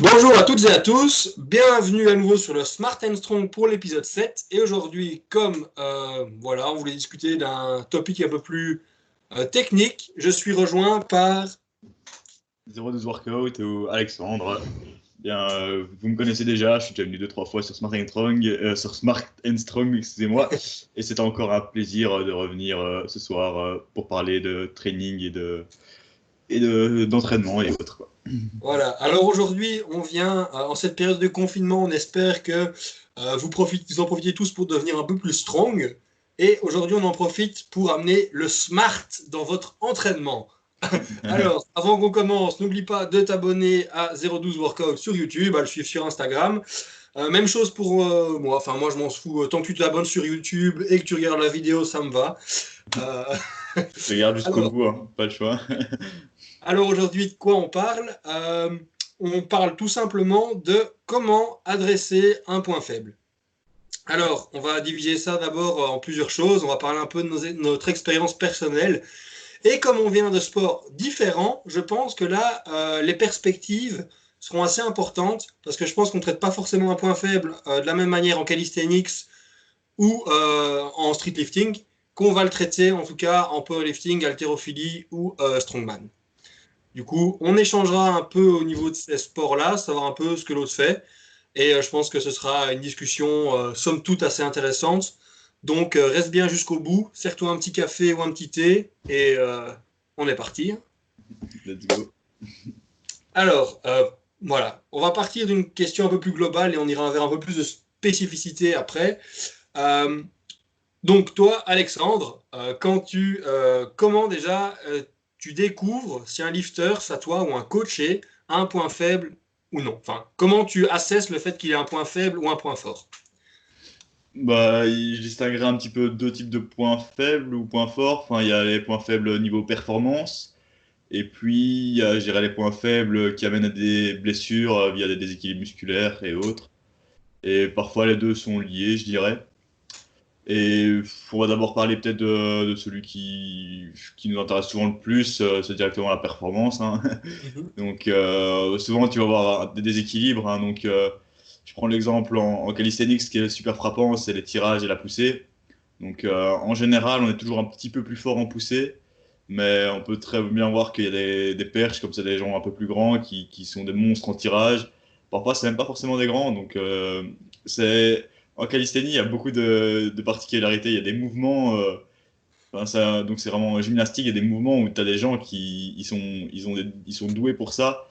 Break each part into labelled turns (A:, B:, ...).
A: Bonjour à toutes et à tous, bienvenue à nouveau sur le Smart and Strong pour l'épisode 7. Et aujourd'hui, comme euh, voilà, on voulait discuter d'un topic un peu plus euh, technique, je suis rejoint par
B: 02 Workout ou Alexandre. Bien, euh, vous me connaissez déjà, je suis déjà venu deux trois fois sur Smart and Strong, sur Smart and Strong, excusez-moi, et c'est encore un plaisir de revenir ce soir pour parler de training et de et de- d'entraînement et autres.
A: Voilà, alors aujourd'hui, on vient, euh, en cette période de confinement, on espère que euh, vous, profitez, vous en profitez tous pour devenir un peu plus strong. Et aujourd'hui, on en profite pour amener le smart dans votre entraînement. alors, avant qu'on commence, n'oublie pas de t'abonner à 012 Workout sur YouTube, à le suivre sur Instagram. Euh, même chose pour euh, moi, enfin moi je m'en fous, tant que tu t'abonnes sur YouTube et que tu regardes la vidéo, ça me va. Euh,
B: Je regarde jusqu'au bout, hein, pas le choix.
A: Alors aujourd'hui, de quoi on parle? Euh, On parle tout simplement de comment adresser un point faible. Alors, on va diviser ça d'abord euh, en plusieurs choses. On va parler un peu de notre expérience personnelle. Et comme on vient de sports différents, je pense que là, euh, les perspectives seront assez importantes parce que je pense qu'on ne traite pas forcément un point faible de la même manière en calisthenics ou en streetlifting qu'on va le traiter en tout cas en powerlifting, haltérophilie ou strongman. Du coup, on échangera un peu au niveau de ces sports-là, savoir un peu ce que l'autre fait. Et euh, je pense que ce sera une discussion, euh, somme toute, assez intéressante. Donc, euh, reste bien jusqu'au bout, serre-toi un petit café ou un petit thé, et on est parti.
B: Let's go.
A: Alors, voilà, on va partir d'une question un peu plus globale et on ira vers un peu plus de spécificité après. Donc, toi, Alexandre, quand tu, comment déjà tu découvres si un lifter, ça toi ou un coaché, a un point faible ou non comment tu assesses le fait qu'il ait un point faible ou un point fort?
B: Bah, je distinguerai un petit peu deux types de points faibles ou points forts. Il y a les points faibles au niveau performance, et puis il y a, je les points faibles qui amènent à des blessures euh, via des déséquilibres musculaires et autres. Et parfois les deux sont liés, je dirais. Et on va d'abord parler peut-être de, de celui qui, qui nous intéresse souvent le plus, euh, c'est directement la performance. hein. Donc euh, souvent tu vas avoir des déséquilibres. hein. donc euh, je prends l'exemple en, en calisthenics, ce qui est super frappant, c'est les tirages et la poussée. Donc euh, en général, on est toujours un petit peu plus fort en poussée, mais on peut très bien voir qu'il y a des, des perches, comme c'est des gens un peu plus grands, qui, qui sont des monstres en tirage. Parfois, c'est même pas forcément des grands. Donc c'est en calisthénie, il y a beaucoup de, particularités. Il y a des mouvements. euh, donc c'est vraiment en gymnastique, il y a des mouvements où tu as des gens qui ils sont, ils ils doués pour ça.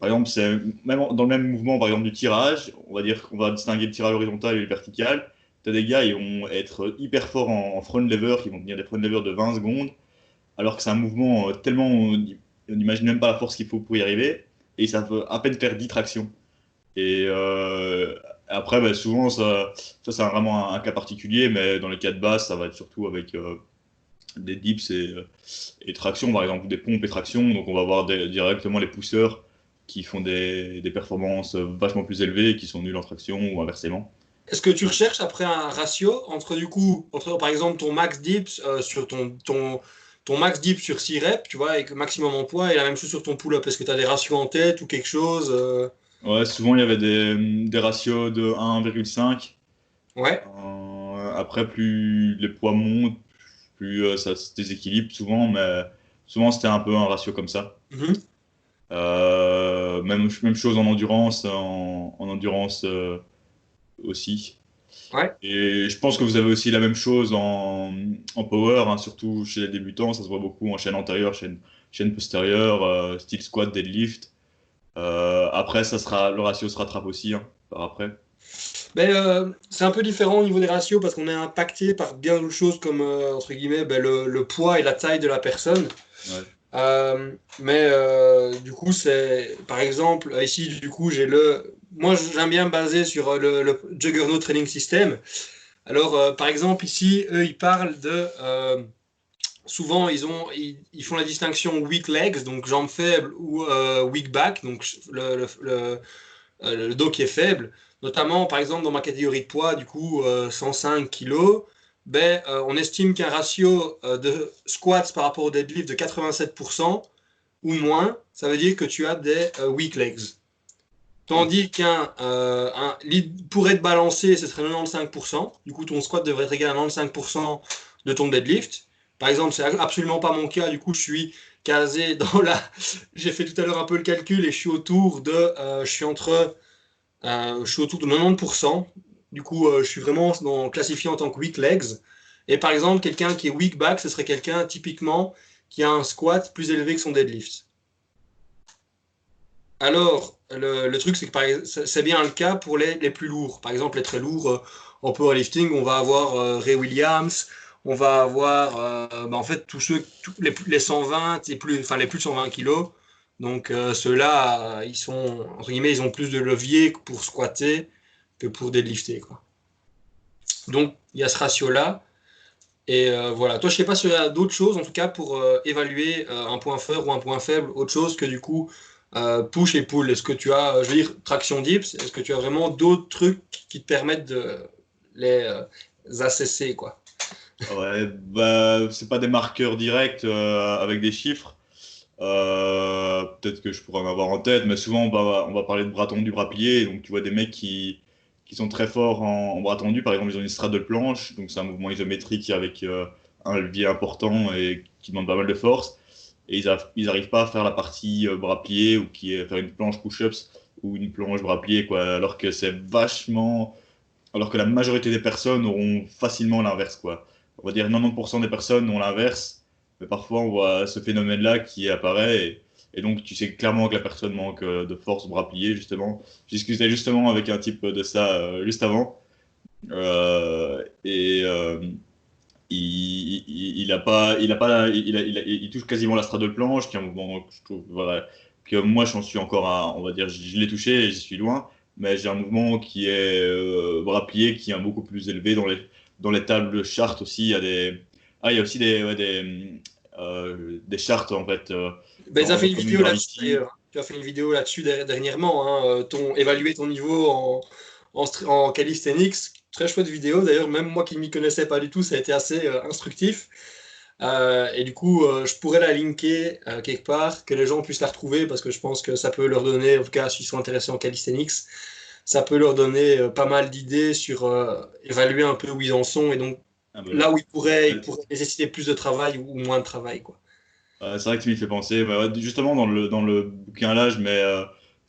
B: Par exemple, c'est même dans le même mouvement, par exemple, du tirage, on va dire qu'on va distinguer le tirage horizontal et le vertical. Tu as des gars, ils vont être hyper forts en, front lever, qui vont tenir des front lever de 20 secondes, alors que c'est un mouvement euh, tellement. On n'imagine même pas la force qu'il faut pour y arriver, et ça peut à peine faire 10 tractions. Et euh, après, bah, souvent, ça, ça c'est vraiment un, cas particulier, mais dans les cas de base, ça va être surtout avec euh, des dips et, euh, et tractions, par exemple, des pompes et tractions. Donc, on va voir des- directement les pousseurs qui font des, des performances vachement plus élevées qui sont nuls en traction ou inversement.
A: Est-ce que tu recherches après un ratio entre du coup, entre par exemple ton max dips euh, sur ton, ton, ton max dips sur 6 reps, tu vois, avec maximum en poids, et la même chose sur ton pull-up? Est-ce que tu as des ratios en tête ou quelque chose
B: Ouais, souvent, il y avait des, des ratios de 1,5.
A: Ouais,
B: Euh, après, plus les poids montent, plus euh, ça se déséquilibre souvent, mais souvent, c'était un peu un ratio comme ça.
A: Mhm.
B: Euh, même, même chose en endurance, en, en endurance aussi.
A: Ouais.
B: Et je pense que vous avez aussi la même chose en, en power, hein, surtout chez les débutants, ça se voit beaucoup en chaîne antérieure, chaîne, chaîne postérieure, style squat, deadlift. Euh, après, ça sera, le ratio se rattrape aussi hein, par après.
A: Ben, euh, c'est un peu différent au niveau des ratios parce qu'on est impacté par bien d'autres choses comme euh, entre guillemets ben, le, le poids et la taille de la personne.
B: Ouais.
A: Mais du coup, c'est par exemple ici, du coup, j'ai le. Moi, j'aime bien me baser sur le, le Juggernaut Training System. Alors, par exemple, ici, eux, ils parlent de. Euh, souvent, ils, ont, ils, font la distinction weak legs, donc jambes faibles, ou euh, weak back, donc euh, le dos qui est faible. Notamment, par exemple, dans ma catégorie de poids, du coup, euh, 105 kg, ben, euh, on estime qu'un ratio euh, de squats par rapport au deadlift de 87% ou moins, ça veut dire que tu as des euh, weak legs. Tandis qu'un euh, un pour être balancé, ce serait 95%. Du coup, ton squat devrait être égal à 95% de ton deadlift. Par exemple, c'est absolument pas mon cas. Du coup, je suis casé dans la. J'ai fait tout à l'heure un peu le calcul et je suis autour de. Euh, je suis entre. Euh, je suis autour de 90%. Du coup, je suis vraiment dans, classifié en tant que weak legs. Et par exemple, quelqu'un qui est weak back, ce serait quelqu'un typiquement qui a un squat plus élevé que son deadlift. Alors, le, truc, c'est que c'est bien le cas pour les, plus lourds. Par exemple, les très lourds euh, en powerlifting, on va avoir euh, Ray Williams, on va avoir euh, bah, en fait tous ceux, les, les, 120 et plus, enfin les plus de 120 kilos. Donc ceux-là, ils sont entre guillemets, ils ont plus de levier pour squatter que pour deadlifter. Quoi. Donc il y a ce ratio-là. Et voilà. Toi, je sais pas s'il y a d'autres choses, en tout cas, pour évaluer un point fort ou un point faible, autre chose que du coup euh, push et pull Est-ce que tu as, je veux dire, traction dips? Est-ce que tu as vraiment d'autres trucs qui te permettent de les euh, assesser quoi?
B: Ouais, bah, c'est pas des marqueurs directs euh, avec des chiffres. Peut-être que je pourrais en avoir en tête, mais souvent on va, on va parler de bras tendu, bras pliés. Donc tu vois des mecs qui, qui sont très forts en, bras tendu. Par exemple, ils ont une strade de planche, donc c'est un mouvement isométrique avec un levier important et qui demande pas mal de force et ils n'arrivent pas à faire la partie euh, bras pliés ou qui faire une planche push-ups ou une planche bras pliés quoi alors que c'est vachement alors que la majorité des personnes auront facilement l'inverse quoi va dire 90% des personnes ont l'inverse mais parfois on voit ce phénomène là qui apparaît et, donc tu sais clairement que la personne manque euh, de force bras pliés justement. J'ai discuté justement avec un type de ça euh, juste avant. Et il, il, a pas, il a pas, il, il, touche quasiment la straddle planche, qui est un mouvement que je trouve, voilà, que moi j'en suis encore à, on va dire, je, l'ai touché et j'y suis loin, mais j'ai un mouvement qui est euh, bras plié, qui est beaucoup plus élevé dans les, dans les tables de chart aussi. Il y a des, ah, il y a aussi des, des, euh, des charts en fait. Euh,
A: ben, tu as fait une vidéo là-dessus. Tu as fait une vidéo là-dessus dernièrement, hein, ton, évaluer ton niveau en, en, en calisthenics Très chouette vidéo. D'ailleurs, même moi qui ne m'y connaissais pas du tout, ça a été assez euh, instructif. Euh, et du coup, euh, je pourrais la linker quelque part, que les gens puissent la retrouver, parce que je pense que ça peut leur donner, en tout cas, s'ils sont intéressés en calisthenics, ça peut leur donner pas mal d'idées sur évaluer un peu où ils en sont et donc ah bah là où ils pourraient, ils pourraient, nécessiter plus de travail ou moins de travail. Quoi.
B: c'est vrai que tu m'y fais penser. Bah justement, dans le, dans le bouquin là, je mets,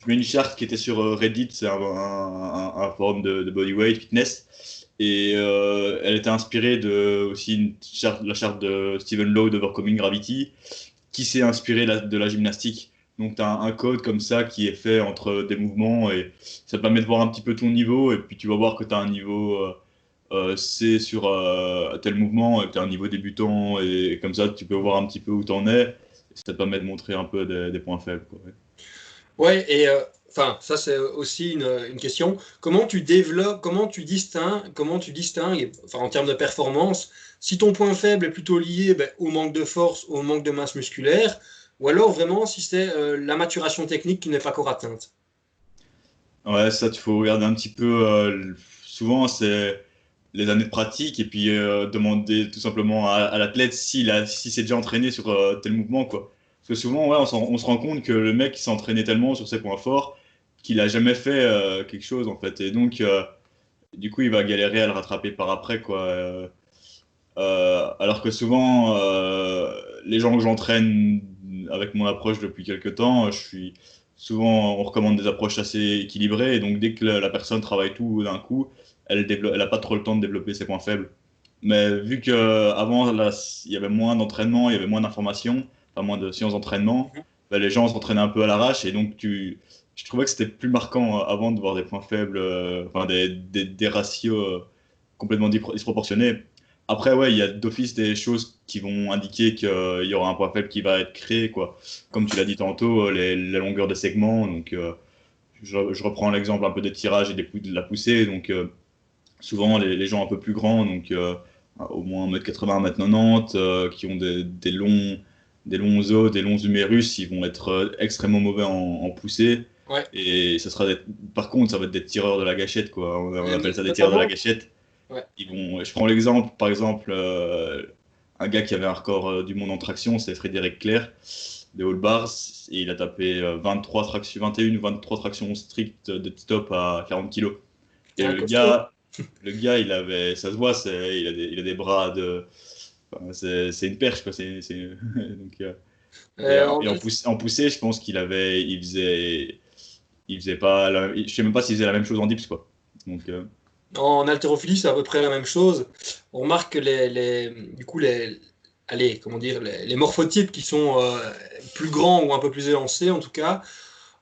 B: je mets une charte qui était sur Reddit, c'est un, un, forum de, de bodyweight fitness. Et euh, elle était inspirée de aussi une charte, la charte de Stephen Lowe d'Overcoming Gravity, qui s'est inspirée de la gymnastique. Donc tu as un, code comme ça qui est fait entre des mouvements et ça te permet de voir un petit peu ton niveau. Et puis tu vas voir que tu as un niveau euh, euh, C sur tel mouvement et tu as un niveau débutant. Et, comme ça, tu peux voir un petit peu où tu en es. Et ça te permet de montrer un peu des, points faibles. Quoi,
A: ouais. et Enfin, ça c'est aussi une, question. Comment tu développes, comment tu distingues, comment tu distingues, en termes de performance, si ton point faible est plutôt lié ben, au manque de force, au manque de masse musculaire, ou alors vraiment si c'est euh, la maturation technique qui n'est pas encore atteinte.
B: Ouais, ça, il faut regarder un petit peu. Euh, souvent, c'est les années de pratique et puis euh, demander tout simplement à, l'athlète s'il si s'est déjà entraîné sur tel mouvement, quoi. Parce que souvent, ouais, on, se rend compte que le mec s'est entraîné tellement sur ses points forts qu'il a jamais fait euh, quelque chose en fait. Et donc, euh, du coup, il va galérer à le rattraper par après, quoi. Euh, alors que souvent, les gens que j'entraîne avec mon approche depuis quelques temps, je suis souvent, on recommande des approches assez équilibrées. Et donc, dès que la, personne travaille tout d'un coup, elle n'a pas trop le temps de développer ses points faibles. Mais vu qu'avant, il y avait moins d'entraînement, il y avait moins d'informations, enfin moins de séances d'entraînement, mhm. bah, les gens s'entraînaient un peu à l'arrache. Et donc, tu, je trouvais que c'était plus marquant euh, avant de voir des points faibles, euh, enfin des, des, ratios euh, complètement disproportionnés. Après, ouais, il y a d'office des choses qui vont indiquer qu'il y aura un point faible qui va être créé, quoi. Comme tu l'as dit tantôt, les, la longueur des segments. Donc, je, reprends l'exemple un peu des tirages et des, de la poussée. Donc, souvent, les, gens un peu plus grands, donc au moins 1m80, 1m90, qui ont des, des, longs, des longs os, des longs humérus, ils vont être extrêmement mauvais en, en poussée. Et ça sera par contre, ça va être des tireurs de la gâchette, quoi. On, appelle ça des tireurs de la gâchette. Ils vont... Je prends l'exemple, par exemple, euh, un gars qui avait un record euh, du monde en traction, c'est Frédéric Claire. des all bars et il a tapé 23 tractions, 21 ou 23 tractions strictes de stop à 40 kg. Et le gars, le gars, il avait, ça se voit, il a, des, il a des bras de. c'est une perche, quoi. C'est, donc, et, en, poussée, je pense qu'il avait, il faisait, il faisait pas, je sais même pas s'il faisait la même chose en dips, quoi. Donc,
A: en haltérophilie, c'est à peu près la même chose. On remarque que les, les du coup, les, allez, comment dire, les, morphotypes qui sont euh, plus grands ou un peu plus élancés, en tout cas,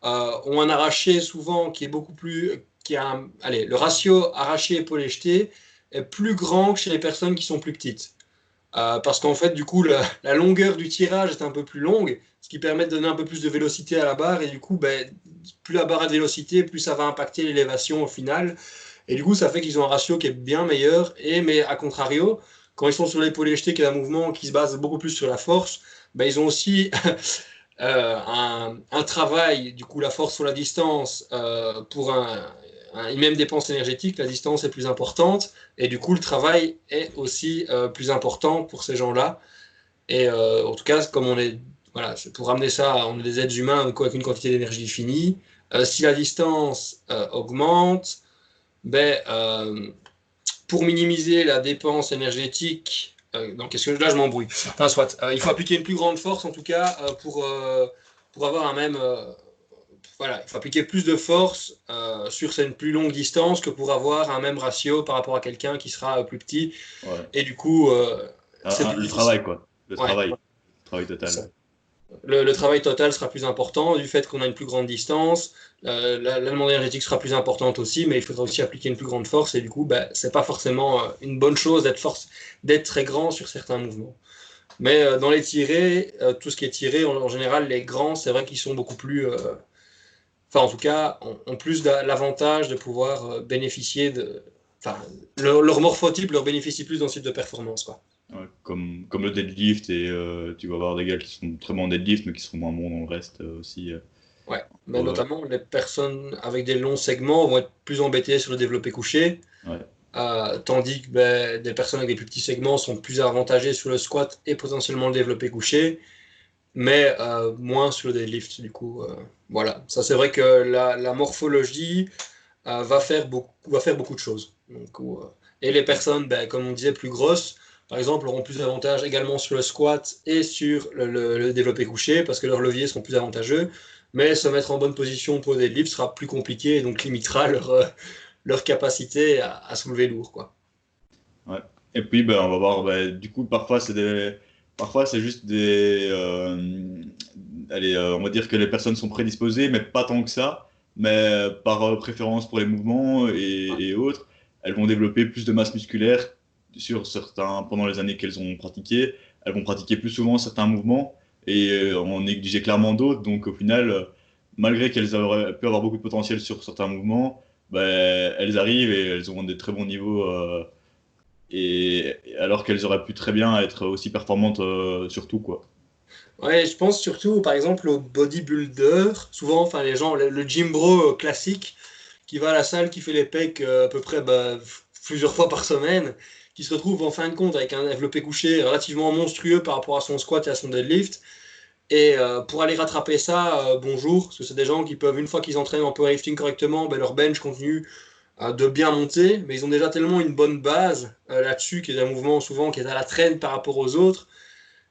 A: euh, ont un arraché souvent qui est beaucoup plus, qui a, allez, le ratio arraché épaulé jeté est plus grand que chez les personnes qui sont plus petites. Euh, parce qu'en fait, du coup, la, longueur du tirage est un peu plus longue, ce qui permet de donner un peu plus de vélocité à la barre, et du coup, ben, plus la barre a de vélocité, plus ça va impacter l'élévation au final. Et du coup, ça fait qu'ils ont un ratio qui est bien meilleur. Et, mais à contrario, quand ils sont sur l'épaule jeté, qui est un mouvement qui se base beaucoup plus sur la force, ben, ils ont aussi euh, un, un, travail, du coup, la force sur la distance, euh, pour un, une même dépense énergétique, la distance est plus importante. Et du coup, le travail est aussi euh, plus important pour ces gens-là. Et en tout cas, comme on est, voilà, pour ramener ça, on est des êtres humains avec une quantité d'énergie finie. si la distance augmente, ben, euh, pour minimiser la dépense énergétique, euh, donc est-ce que là je m'embrouille? Enfin, soit, euh, il faut appliquer une plus grande force en tout cas pour, pour avoir un même. voilà, il faut appliquer plus de force sur une plus longue distance que pour avoir un même ratio par rapport à quelqu'un qui sera plus petit. Et du coup,
B: c'est le travail quoi. Le travail, le travail total.
A: Le, travail total sera plus important du fait qu'on a une plus grande distance. Euh, la, demande énergétique sera plus importante aussi, mais il faudra aussi appliquer une plus grande force. Et du coup, bah, ce n'est pas forcément euh, une bonne chose d'être très grand sur certains mouvements. Mais euh, dans les tirés, tout ce qui est tiré, en, général, les grands, c'est vrai qu'ils sont beaucoup plus. Enfin, en tout cas, ont, plus l'avantage de pouvoir bénéficier de. Enfin, leur, leur morphotype leur bénéficie plus dans ce type de performance. Quoi
B: comme, comme le deadlift, et euh, tu vas avoir des gars qui sont très bons en deadlift, mais qui seront moins bons dans le reste euh, aussi. Euh.
A: Ouais, mais notamment les personnes avec des longs segments vont être plus embêtées sur le développé couché. tandis que ben, des personnes avec des plus petits segments sont plus avantagées sur le squat et potentiellement le développé couché, mais moins sur le deadlift. Du coup, voilà. Ça, c'est vrai que la, la morphologie va, faire beaucoup, va faire beaucoup de choses. Donc, et les personnes, ben, comme on disait, plus grosses, par exemple, auront plus d'avantages également sur le squat et sur le, développé couché parce que leurs leviers seront plus avantageux. Mais se mettre en bonne position pour des lifts sera plus compliqué et donc limitera leur, euh, leur capacité à, soulever lourd. Quoi.
B: Ouais. Et puis, ben, on va voir, ben, du coup, parfois, c'est des... Parfois, c'est juste des. Euh, allez, euh, on va dire que les personnes sont prédisposées, mais pas tant que ça. Mais par préférence pour les mouvements et, et autres, elles vont développer plus de masse musculaire sur certains, pendant les années qu'elles ont pratiqué, elles vont pratiquer plus souvent certains mouvements et euh, on négligeait clairement d'autres. Donc au final, euh, malgré qu'elles auraient pu avoir beaucoup de potentiel sur certains mouvements, ben, elles arrivent et elles ont des très bons niveaux. Euh, et alors qu'elles auraient pu très bien être aussi performantes sur tout quoi.
A: Ouais, je pense surtout par exemple au bodybuilder, souvent enfin les gens le, gym bro classique qui va à la salle qui fait les pecs à peu près bah, plusieurs fois par semaine qui se retrouve en fin de compte avec un développé couché relativement monstrueux par rapport à son squat et à son deadlift. Et euh, pour aller rattraper ça, euh, bonjour, parce que c'est des gens qui peuvent, une fois qu'ils entraînent en powerlifting correctement, ben, leur bench continue euh, de bien monter, mais ils ont déjà tellement une bonne base là-dessus, qui est un mouvement souvent qui est à la traîne par rapport aux autres,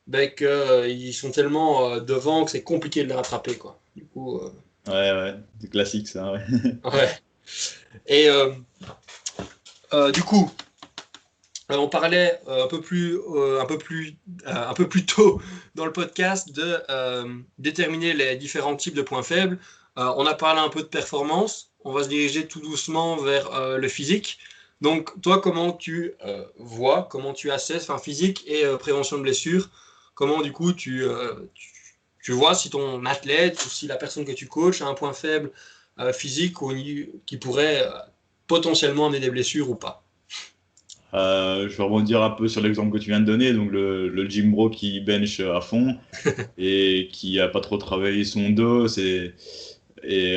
A: ben, qu'ils sont tellement devant que c'est compliqué de les rattraper. Quoi. Du coup,
B: Ouais, ouais, c'est classique ça. Ouais.
A: ouais. Et du coup, on parlait euh, un, peu plus, euh, un, peu plus, un peu plus tôt dans le podcast de déterminer les différents types de points faibles. on a parlé un peu de performance. On va se diriger tout doucement vers le physique. Donc, toi, comment tu vois, comment tu assesses, enfin, physique et prévention de blessures, comment du coup tu, tu, vois si ton athlète ou si la personne que tu coaches a un point faible physique ou, qui pourrait potentiellement amener des blessures ou pas?
B: Euh, je vais rebondir un peu sur l'exemple que tu viens de donner, donc le, le gym bro qui bench à fond et qui a pas trop travaillé son dos, et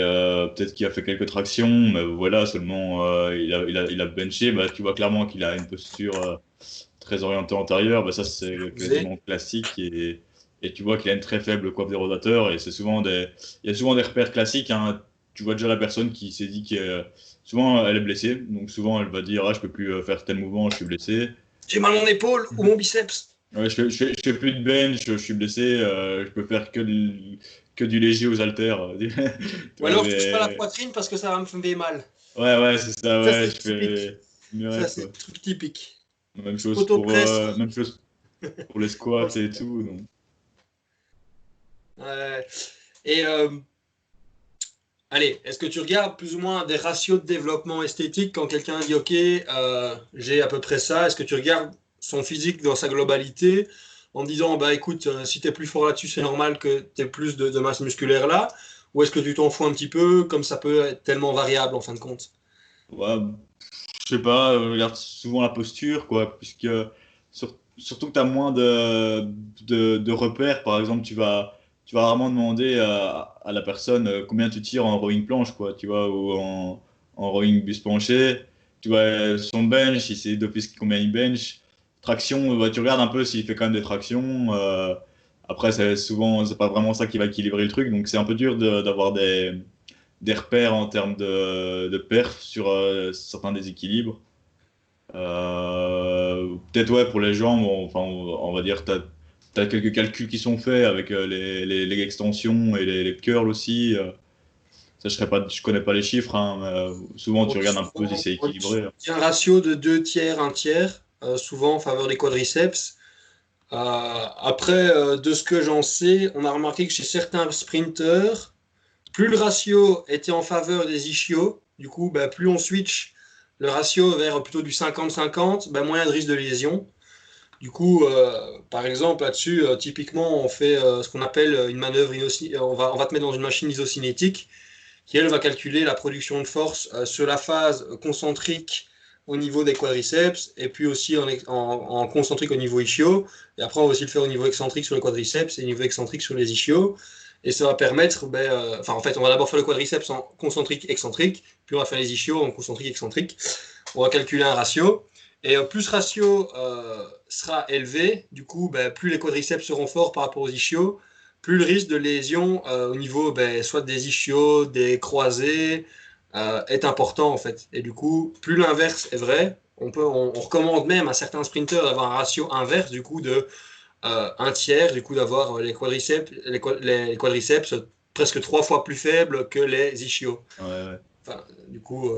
B: euh, peut-être qu'il a fait quelques tractions, mais voilà seulement euh, il, a, il, a, il, a, benché, bah, tu vois clairement qu'il a une posture très orientée antérieure, bah, ça c'est quasiment classique et, et tu vois qu'il a une très faible coiffe des rotateurs et c'est souvent des il y a souvent des repères classiques hein. Tu vois déjà la personne qui s'est dit que souvent elle est blessée. Donc souvent elle va dire ah je peux plus euh, faire tel mouvement je suis blessé.
A: J'ai mal mon épaule ou mon biceps.
B: Ouais, je, fais, je, fais, plus de bench je, suis blessé euh, je peux faire que du, que du léger aux haltères.
A: Ou alors je touche pas la poitrine parce que ça va me faire mal.
B: Ouais ouais c'est ça, ouais je fais
A: ça c'est truc typique.
B: Même chose pour euh, même chose pour les squats et tout donc.
A: Et euh, allez, est-ce que tu regardes plus ou moins des ratios de développement esthétique quand quelqu'un dit OK, euh, j'ai à peu près ça? Est-ce que tu regardes son physique dans sa globalité en disant bah écoute, euh, si tu plus fort là-dessus, c'est normal que tu aies plus de, masse musculaire là? Ou est-ce que tu t'en fous un petit peu, comme ça peut être tellement variable en fin de compte?
B: Ouais, je sais pas, je regarde souvent la posture, quoi, puisque surtout que tu moins de, repères. Par exemple, tu vas, tu vas rarement demander à, à, la personne euh, combien tu tires en rowing planche, quoi, tu vois, ou en, en rowing bus penché. Tu vois, son bench, si c'est d'office combien il bench. Traction, bah, tu regardes un peu s'il fait quand même des tractions. Euh, après, c'est souvent, c'est pas vraiment ça qui va équilibrer le truc, donc c'est un peu dur d'avoir des, des repères en termes de, de perf sur euh, certains déséquilibres. Euh, Peut-être, ouais, pour les jambes, enfin, on, va dire, tu as tu as quelques calculs qui sont faits avec euh, les, les, extensions et les, curls aussi. Euh. Ça, je ne connais pas les chiffres, hein, mais euh, souvent tu regardes un peu si c'est équilibré.
A: Il y a un ratio de 2 tiers, 1 tiers, souvent en faveur des quadriceps. après, de ce que j'en sais, on a remarqué que chez certains sprinteurs, plus le ratio était en faveur des ischios, du coup, bah, plus on switch le ratio vers plutôt du 50-50, bah, moins il y a de risque de lésion. Du coup, euh, par exemple, là-dessus, euh, typiquement, on fait euh, ce qu'on appelle une manœuvre, on va, on va te mettre dans une machine isocinétique qui, elle, va calculer la production de force sur la phase concentrique au niveau des quadriceps et puis aussi en, en, concentrique au niveau ischio. Et après, on va aussi le faire au niveau excentrique sur le quadriceps et au niveau excentrique sur les ischios. Et ça va permettre, ben, enfin, en fait, on va d'abord faire le quadriceps en concentrique, excentrique, puis on va faire les ischios en concentrique, excentrique. On va calculer un ratio. Et plus ce ratio euh, sera élevé, du coup, ben, plus les quadriceps seront forts par rapport aux ischios, plus le risque de lésion euh, au niveau ben, soit des ischios, des croisés, euh, est important en fait. Et du coup, plus l'inverse est vrai, on, peut, on, recommande même à certains sprinteurs d'avoir un ratio inverse, du coup, de un tiers, du coup, d'avoir les quadriceps, les, les, quadriceps presque trois fois plus faibles que les ischios. Enfin, du coup.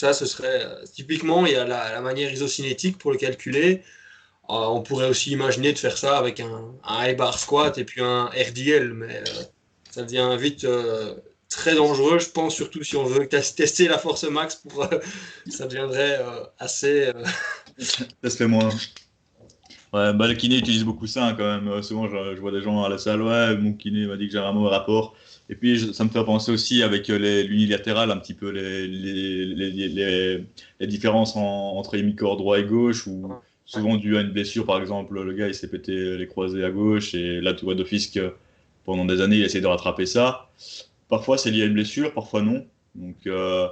A: Ça, ce serait euh, typiquement, il y a la, manière isocinétique pour le calculer. Euh, on pourrait aussi imaginer de faire ça avec un, high bar squat et puis un RDL, mais euh, ça devient vite très dangereux, je pense, surtout si on veut tester la force max, pour, ça deviendrait assez.
B: fait moins. Ouais, bah, le kiné utilise beaucoup ça hein, quand même. souvent, je, vois des gens à la salle, ouais, mon kiné m'a dit que j'ai un mauvais rapport. Et puis, ça me fait penser aussi avec euh, l'unilatéral, un petit peu les, les, les, différences entre les mi-corps droit et gauche, ou souvent dû à une blessure, par exemple, le gars il s'est pété les croisés à gauche, et là tu vois d'office que pendant des années il essaie de rattraper ça. Parfois c'est lié à une blessure, parfois non. Donc, euh,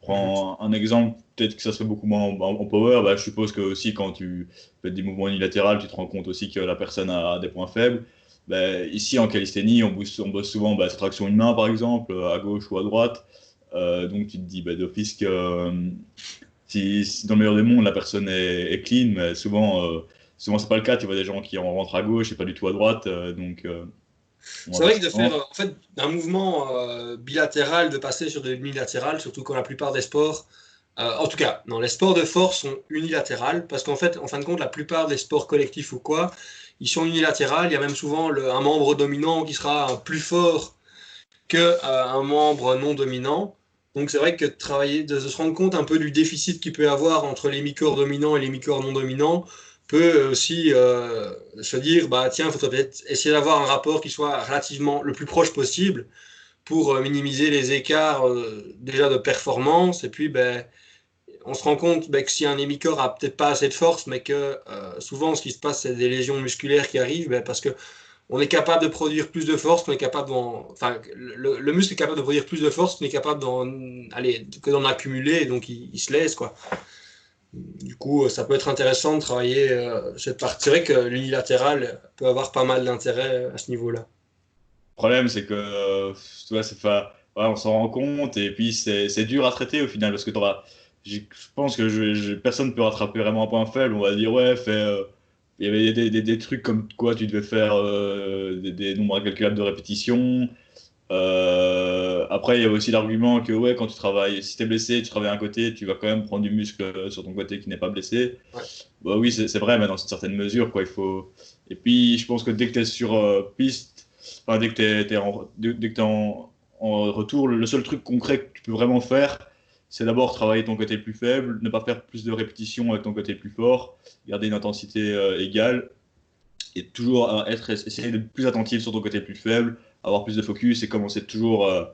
B: prends un exemple, peut-être que ça se fait beaucoup moins en, power. Bah, je suppose que aussi quand tu fais des mouvements unilatéraux, tu te rends compte aussi que la personne a des points faibles. Bah, ici en calisthénie, on, bosse, on bosse souvent bah, traction une main par exemple, à gauche ou à droite. Euh, donc tu te dis bah, d'office que euh, si, dans le meilleur des mondes la personne est, clean, mais souvent, euh, souvent c'est pas le cas. Tu vois des gens qui en rentrent à gauche et pas du tout à droite. donc
A: c'est vrai que de faire en fait, un mouvement bilatéral, de passer sur de l'unilatéral, surtout quand la plupart des sports, en tout cas, non, les sports de force sont unilatérales, parce qu'en fait, en fin de compte, la plupart des sports collectifs ou quoi, ils sont unilatérales. Il y a même souvent un membre dominant qui sera plus fort qu'un euh, membre non dominant. Donc c'est vrai que travailler, de se rendre compte un peu du déficit qu'il peut y avoir entre les mi-corps dominants et les mi-corps non dominants peut aussi euh, se dire bah tiens, il faudrait peut-être essayer d'avoir un rapport qui soit relativement le plus proche possible pour euh, minimiser les écarts déjà de performance et puis ben, on se rend compte bah, que si un hémicorps a peut-être pas assez de force, mais que euh, souvent ce qui se passe, c'est des lésions musculaires qui arrivent, bah, parce que on est capable de produire plus de force, qu'on est capable enfin, le, muscle est capable de produire plus de force qu'on est capable d'en, que d'en accumuler, donc il, se laisse quoi. Du coup, ça peut être intéressant de travailler cette partie. C'est vrai que l'unilatéral peut avoir pas mal d'intérêt à ce niveau-là.
B: Le problème, c'est que tu vois, c'est pas on s'en rend compte et puis c'est dur à traiter au final parce que je pense que je, personne ne peut rattraper vraiment un point faible. On va dire, ouais, fait, euh, il y avait des, des, des, trucs comme quoi tu devais faire euh, des, des, nombres incalculables de répétitions. Euh, après, il y a aussi l'argument que ouais, quand tu travailles, si tu es blessé, tu travailles à un côté, tu vas quand même prendre du muscle sur ton côté qui n'est pas blessé. Bah, oui, c'est vrai, mais dans une certaine mesure, quoi, il faut. Et puis, je pense que dès que tu es sur piste, enfin, dès que tu es, es, en, en retour, le, seul truc concret que tu peux vraiment faire, c'est d'abord travailler ton côté plus faible, ne pas faire plus de répétitions avec ton côté plus fort, garder une intensité euh, égale et toujours euh, être, essayer d'être plus attentif sur ton côté plus faible, avoir plus de focus et commencer toujours euh,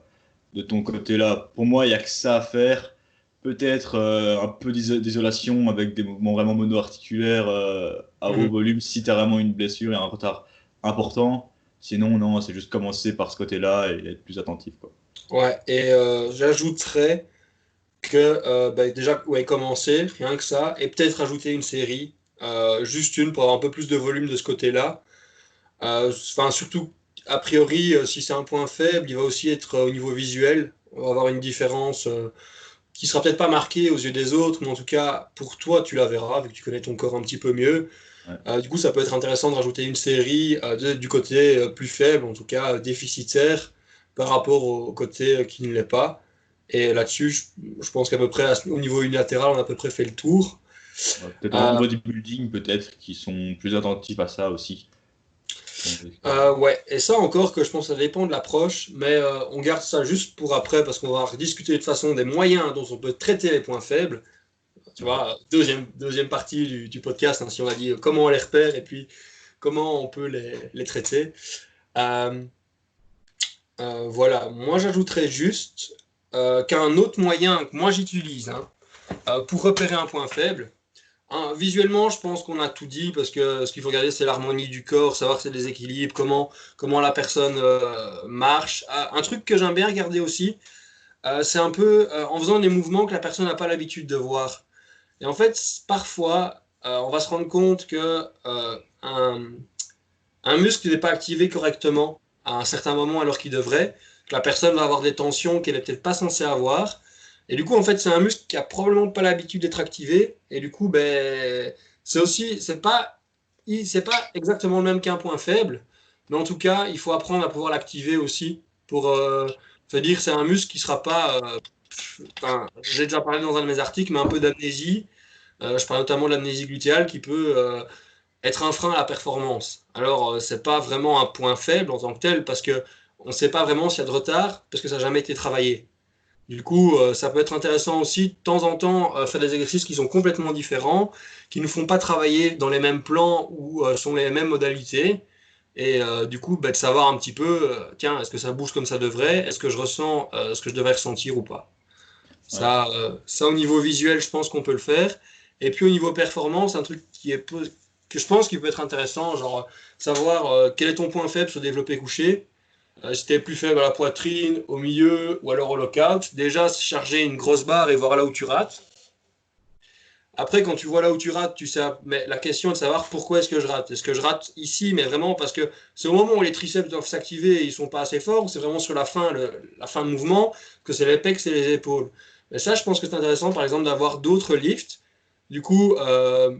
B: de ton côté là. Pour moi, il n'y a que ça à faire. Peut-être un peu d'isolation avec des mouvements vraiment mono-articulaires à haut mhm. volume si tu as vraiment une blessure et un retard important. Sinon, non, c'est juste commencer par ce côté-là et être plus attentif. Quoi.
A: Ouais, et j'ajouterais que euh, bah, déjà, ouais, commencer, rien que ça, et peut-être ajouter une série, euh, juste une pour avoir un peu plus de volume de ce côté-là. Enfin, surtout, a priori, si c'est un point faible, il va aussi être au niveau visuel. On va avoir une différence qui sera peut-être pas marquée aux yeux des autres, mais en tout cas, pour toi, tu la verras, vu que tu connais ton corps un petit peu mieux. Euh, du coup, ça peut être intéressant de rajouter une série euh, du côté euh, plus faible, en tout cas déficitaire, par rapport au, côté qui ne l'est pas. Et là-dessus, je, pense qu'à peu près au niveau unilatéral, on a à peu près fait le tour.
B: peut-être au niveau du building, peut-être, qui sont plus attentifs à ça aussi.
A: ouais, et ça encore que je pense que ça dépend de l'approche, mais on garde ça juste pour après parce qu'on va rediscuter de façon des moyens dont on peut traiter les points faibles tu vois, deuxième, deuxième partie du, podcast, hein, si on a dit comment on les repère et puis comment on peut les, traiter. Euh, euh, voilà, moi j'ajouterais juste euh, qu'un autre moyen que moi j'utilise hein, pour repérer un point faible, hein, visuellement je pense qu'on a tout dit parce que ce qu'il faut regarder c'est l'harmonie du corps, savoir c'est des équilibres, comment, comment la personne marche. un truc que j'aime bien regarder aussi, c'est un peu en faisant des mouvements que la personne n'a pas l'habitude de voir. Et en fait, parfois, euh, on va se rendre compte que euh, un, muscle n'est pas activé correctement à un certain moment alors qu'il devrait, que la personne va avoir des tensions qu'elle n'est peut-être pas censée avoir. Et du coup, en fait, c'est un muscle qui a probablement pas l'habitude d'être activé. Et du coup, ben, c'est aussi, c'est pas, c'est pas exactement le même qu'un point faible, mais en tout cas, il faut apprendre à pouvoir l'activer aussi pour euh, se dire c'est un muscle qui sera pas j'ai déjà parlé dans un de mes articles, mais un peu d'amnésie. Euh, je parle notamment de l'amnésie glutéale qui peut euh, être un frein à la performance. Alors, euh, c'est pas vraiment un point faible en tant que tel, parce que on ne sait pas vraiment s'il y a de retard, parce que ça n'a jamais été travaillé. Du coup, ça peut être intéressant aussi de temps en temps faire des exercices qui sont complètement différents, qui ne font pas travailler dans les mêmes plans ou sont les mêmes modalités. Et du coup, bah, de savoir un petit peu, tiens, est-ce que ça bouge comme ça devrait? Est-ce que je ressens ce que je devrais ressentir ou pas? Ça, euh, ça, au niveau visuel, je pense qu'on peut le faire. Et puis au niveau performance, un truc qui est que je pense qui peut être intéressant, genre savoir euh, quel est ton point faible sur développé couché. Euh, tu es plus faible à la poitrine, au milieu ou alors au lockout, déjà charger une grosse barre et voir là où tu rates. Après, quand tu vois là où tu rates, tu sais, mais la question est de savoir pourquoi est-ce que je rate. Est-ce que je rate ici, mais vraiment parce que c'est au moment où les triceps doivent s'activer et ils sont pas assez forts, c'est vraiment sur la fin, la fin de mouvement, que c'est les et les épaules. Mais ça, je pense que c'est intéressant, par exemple, d'avoir d'autres lifts. Du coup, euh,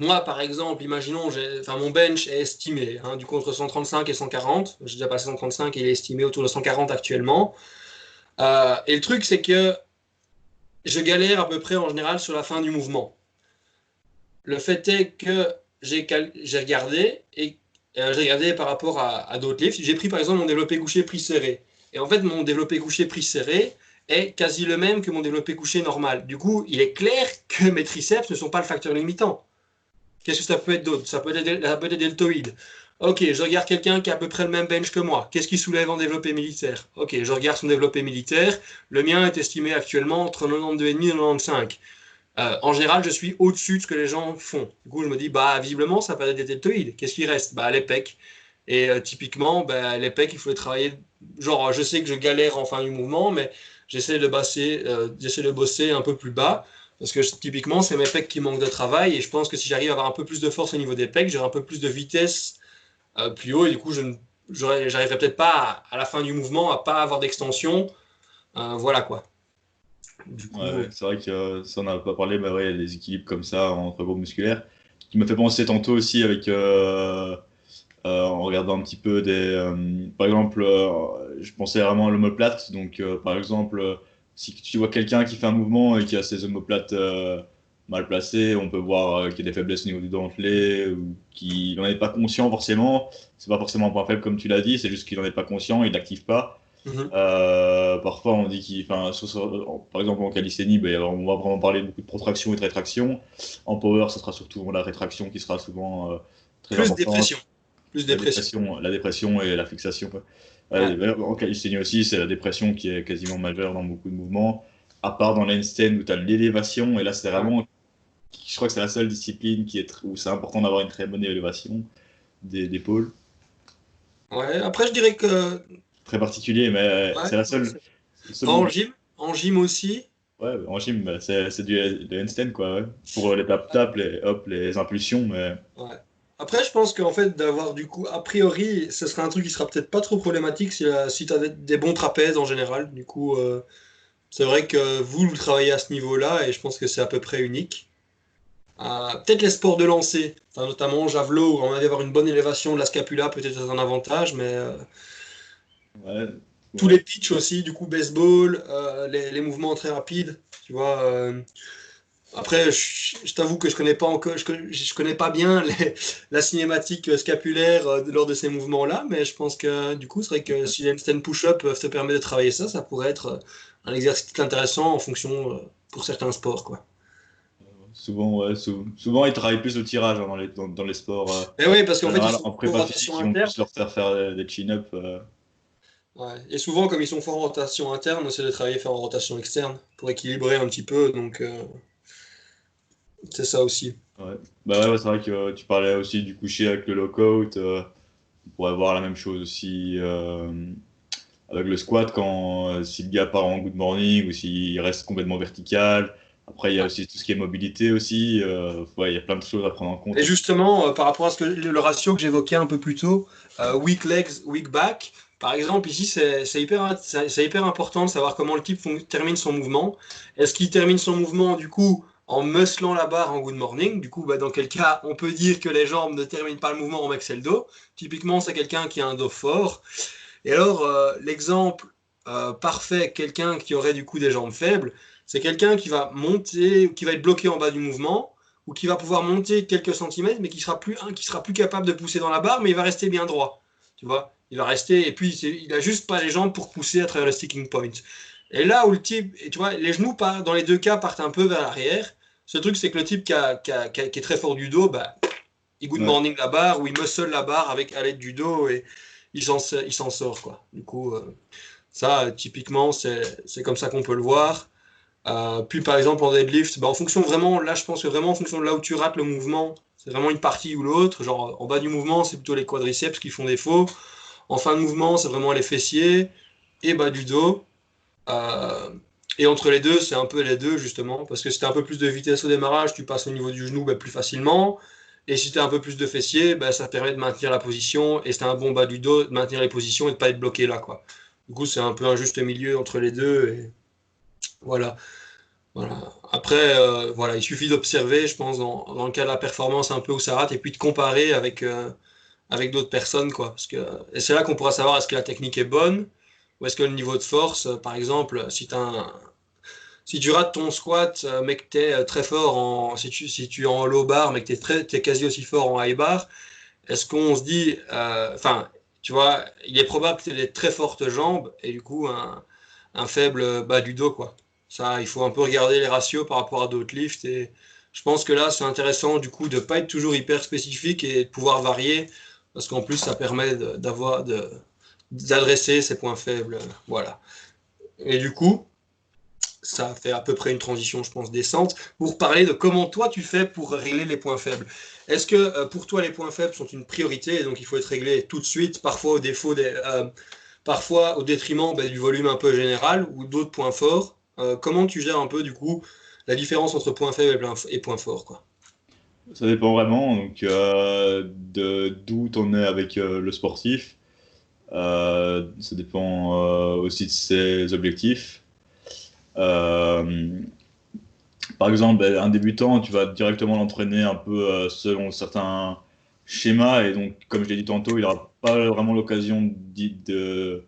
A: moi, par exemple, imaginons, enfin, mon bench est estimé, hein, du coup, entre 135 et 140. J'ai déjà passé 135 et il est estimé autour de 140 actuellement. Euh, et le truc, c'est que je galère à peu près en général sur la fin du mouvement. Le fait est que j'ai regardé et euh, j'ai regardé par rapport à, à d'autres lifts. J'ai pris par exemple mon développé couché pris serré. Et en fait, mon développé couché pris serré, est quasi le même que mon développé couché normal. Du coup, il est clair que mes triceps ne sont pas le facteur limitant. Qu'est-ce que ça peut être d'autre? Ça, peut être, ça peut être deltoïdes. Ok, je regarde quelqu'un qui a à peu près le même bench que moi. Qu'est-ce qu'il soulève en développé militaire? Ok, je regarde son développé militaire. Le mien est estimé actuellement entre 92,5 et 95. Euh, en général, je suis au-dessus de ce que les gens font. Du coup, je me dis, bah, visiblement, ça peut être des deltoïdes. Qu'est-ce qui reste? Bah, les pecs. Et euh, typiquement, bah, les pecs, il faut les travailler. Genre, je sais que je galère en fin du mouvement, mais j'essaie de, euh, de bosser un peu plus bas. Parce que typiquement, c'est mes pecs qui manquent de travail. Et je pense que si j'arrive à avoir un peu plus de force au niveau des pecs, j'aurai un peu plus de vitesse euh, plus haut. Et du coup, je n'arriverai peut-être pas à, la fin du mouvement à pas avoir d'extension. Euh, voilà quoi.
B: c'est vrai que ça, on n'a pas parlé. Bah, il y a des équilibres comme ça entre groupes musculaires qui m'a fait penser tantôt aussi avec. Euh, en regardant un petit peu des. par exemple, je pensais vraiment à l'omoplate. Donc, par exemple si tu vois quelqu'un qui fait un mouvement et qui a ses omoplates euh, mal placées, on peut voir euh, qu'il y a des faiblesses au niveau du dentelé ou qu'il n'en est pas conscient forcément. C'est pas forcément un point faible comme tu l'as dit, c'est juste qu'il n'en est pas conscient, il l'active pas. Mhm. Euh, parfois, on dit qu'il, par exemple en calisthénie, ben, on va vraiment parler beaucoup de protraction et de rétraction. En power, ce sera surtout la rétraction qui sera souvent
A: très Plus dépression.
B: Plus dépression. La dépression et la fixation. En calisthénie aussi, c'est la dépression qui est quasiment majeure dans beaucoup de mouvements, à part dans l'handstand où tu as l'élévation, et là c'est vraiment, je crois que c'est la seule discipline qui est où c'est important d'avoir une très bonne élévation des épaules.
A: Ouais, après je dirais que.
B: Très particulier, mais c'est la seule.
A: en, gym, en gym aussi.
B: Ouais, en gym, bah, c'est du, handstand quoi, pour les tap-tap, les hop, les impulsions, mais.
A: Ouais. Après, je pense qu'en fait, d'avoir du coup, a priori, ce serait un truc qui sera peut-être pas trop problématique si, euh, si tu as des, bons trapèzes en général. Du coup, euh, c'est vrai que vous, vous travaillez à ce niveau-là et je pense que c'est à peu près unique. Euh, peut-être les sports de lancer, notamment javelot, où on va avoir une bonne élévation de la scapula, peut-être un avantage, mais tous les pitchs aussi, du coup, baseball, les, les, mouvements très rapides, tu vois. Après, je, t'avoue que je connais pas encore, je, je connais pas bien la cinématique scapulaire euh, lors de ces mouvements-là, mais je pense que du coup, c'est vrai que si les handstand push-up te permet de travailler ça, ça pourrait être euh, un exercice intéressant en fonction euh, pour certains sports, quoi.
B: Souvent, ouais, souvent, ils travaillent plus au tirage hein, dans, les, dans, les sports.
A: Et oui, parce qu'en fait,
B: ils sont en prépa physique, ils vont plus leur faire faire des chin-up.
A: Ouais. Et souvent, comme ils sont forts en rotation interne, on essaie de travailler faire en rotation externe pour équilibrer un petit peu. Donc, c'est ça aussi.
B: Ouais. Bah ouais, c'est vrai que tu parlais aussi du coucher avec le lockout. Euh, on pourrait voir la même chose aussi euh, avec le squat quand euh, si le gars part en good morning ou s'il reste complètement vertical. Après, il y a aussi tout ce qui est mobilité aussi. il y a plein de choses à prendre en compte.
A: Et justement, par rapport à ce que, le, ratio que j'évoquais un peu plus tôt, weak legs, weak back, par exemple, ici, c'est hyper, hyper important de savoir comment le type termine son mouvement. Est-ce qu'il termine son mouvement, du coup, en musclant la barre en good morning. Du coup, bah, dans quel cas on peut dire que les jambes ne terminent pas le mouvement en mec le dos. Typiquement, c'est quelqu'un qui a un dos fort. Et alors, euh, l'exemple euh, parfait, quelqu'un qui aurait du coup des jambes faibles, c'est quelqu'un qui va monter, qui va être bloqué en bas du mouvement, ou qui va pouvoir monter quelques centimètres, mais qui sera plus, qui sera plus capable de pousser dans la barre, mais il va rester bien droit. Tu vois Il va rester, et puis il a juste pas les jambes pour pousser à travers le sticking point. Et là où le type, et tu vois, les genoux dans les deux cas partent un peu vers l'arrière, ce truc, c'est que le type qui, est très fort du dos, bah, il good morning la barre ou il muscle la barre avec à l'aide du dos et il s'en sort. Quoi. Du coup, euh, ça, typiquement, c'est comme ça qu'on peut le voir. Euh, puis par exemple en deadlift, bah, en fonction vraiment, là je pense que vraiment en fonction de là où tu rates le mouvement, c'est vraiment une partie ou l'autre. Genre en bas du mouvement, c'est plutôt les quadriceps qui font défaut. En fin de mouvement, c'est vraiment les fessiers et bas du dos. Euh, et entre les deux, c'est un peu les deux, justement, parce que si tu as un peu plus de vitesse au démarrage, tu passes au niveau du genou bah, plus facilement. Et si tu as un peu plus de fessier, bah, ça permet de maintenir la position. Et c'est un bon bas du dos, de maintenir les positions et de ne pas être bloqué là. Quoi. Du coup, c'est un peu un juste milieu entre les deux. Voilà. Après, euh, voilà, il suffit d'observer, je pense, dans, le cas de la performance, un peu où ça rate, et puis de comparer avec, euh, avec d'autres personnes. Quoi. Parce que, et c'est là qu'on pourra savoir est-ce que la technique est bonne ou est-ce que le niveau de force, par exemple, si tu si tu rates ton squat, euh, mais que tu es euh, très fort en. Si tu, si tu es en low bar, mais que tu es, es, quasi aussi fort en high bar, est-ce qu'on se dit. Enfin, tu vois, il est probable que tu aies des très fortes jambes et du coup un, un, faible bas du dos, quoi. Ça, il faut un peu regarder les ratios par rapport à d'autres lifts et je pense que là, c'est intéressant du coup de pas être toujours hyper spécifique et de pouvoir varier parce qu'en plus, ça permet d'avoir d'adresser ses points faibles. Voilà. Et du coup, ça fait à peu près une transition, je pense, décente, pour parler de comment toi tu fais pour régler les points faibles. Est-ce que euh, pour toi les points faibles sont une priorité et donc il faut être réglé tout de suite, parfois au défaut des, euh, parfois au détriment ben, du volume un peu général ou d'autres points forts? Euh, Comment tu gères un peu du coup la différence entre point faible et point fort quoi?
B: Ça dépend vraiment donc, d'où on est avec le sportif. ça dépend aussi de ses objectifs. Par exemple, ben, un débutant, tu vas directement l'entraîner un peu selon certains schémas et donc, comme je l'ai dit tantôt, il n'aura pas vraiment l'occasion de,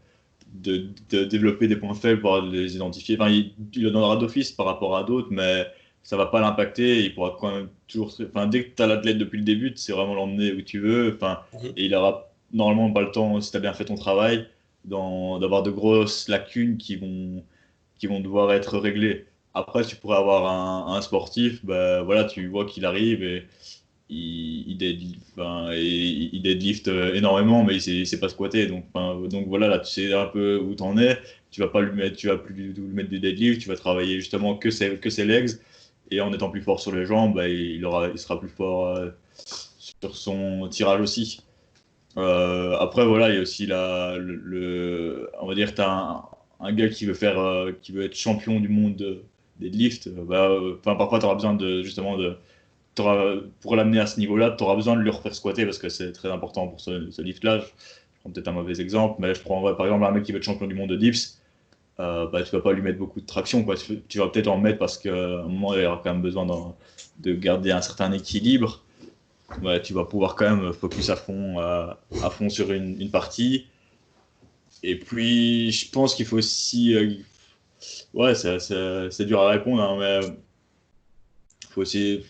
B: de, de, développer des points faibles pour les identifier. Enfin, il, il le donnera d'office par rapport à d'autres, mais ça va pas l'impacter. Il pourra quand même toujours. Enfin, dès que tu as l'athlète depuis le début, c'est vraiment l'emmener où tu veux. Enfin, mhm. Et il aura normalement pas le temps, si tu as bien fait ton travail, d'avoir de grosses lacunes qui vont, qui vont devoir être réglées. Après, tu pourrais avoir un, sportif, ben, voilà, tu vois qu'il arrive et il, il, deadlift, euh, énormément, mais il ne s'est pas squatté. Donc, donc voilà, là, tu sais un peu où tu en es. Tu vas pas lui mettre, tu vas plus lui mettre du deadlift. Tu vas travailler justement que ses, que ses legs. Et en étant plus fort sur les jambes, bah, il, aura, il sera plus fort euh, sur son tirage aussi. Euh, après, voilà, il y a aussi la, le, on va dire, tu as un, un, gars qui veut faire, qui veut être champion du monde de deadlift. Bah, parfois, tu auras besoin de, justement de pour l'amener à ce niveau-là, tu auras besoin de le refaire squatter parce que c'est très important pour ce, lift-là. Je prends peut-être un mauvais exemple, mais je prends par exemple un mec qui veut être champion du monde de dips. Euh, bah, tu vas pas lui mettre beaucoup de traction. Tu, vas peut-être en mettre parce qu'à un moment, il aura quand même besoin de garder un certain équilibre. tu vas pouvoir quand même focus à fond, à, fond sur une, partie. Et puis, je pense qu'il faut aussi. Euh, ouais, c'est dur à répondre, hein, mais il faut aussi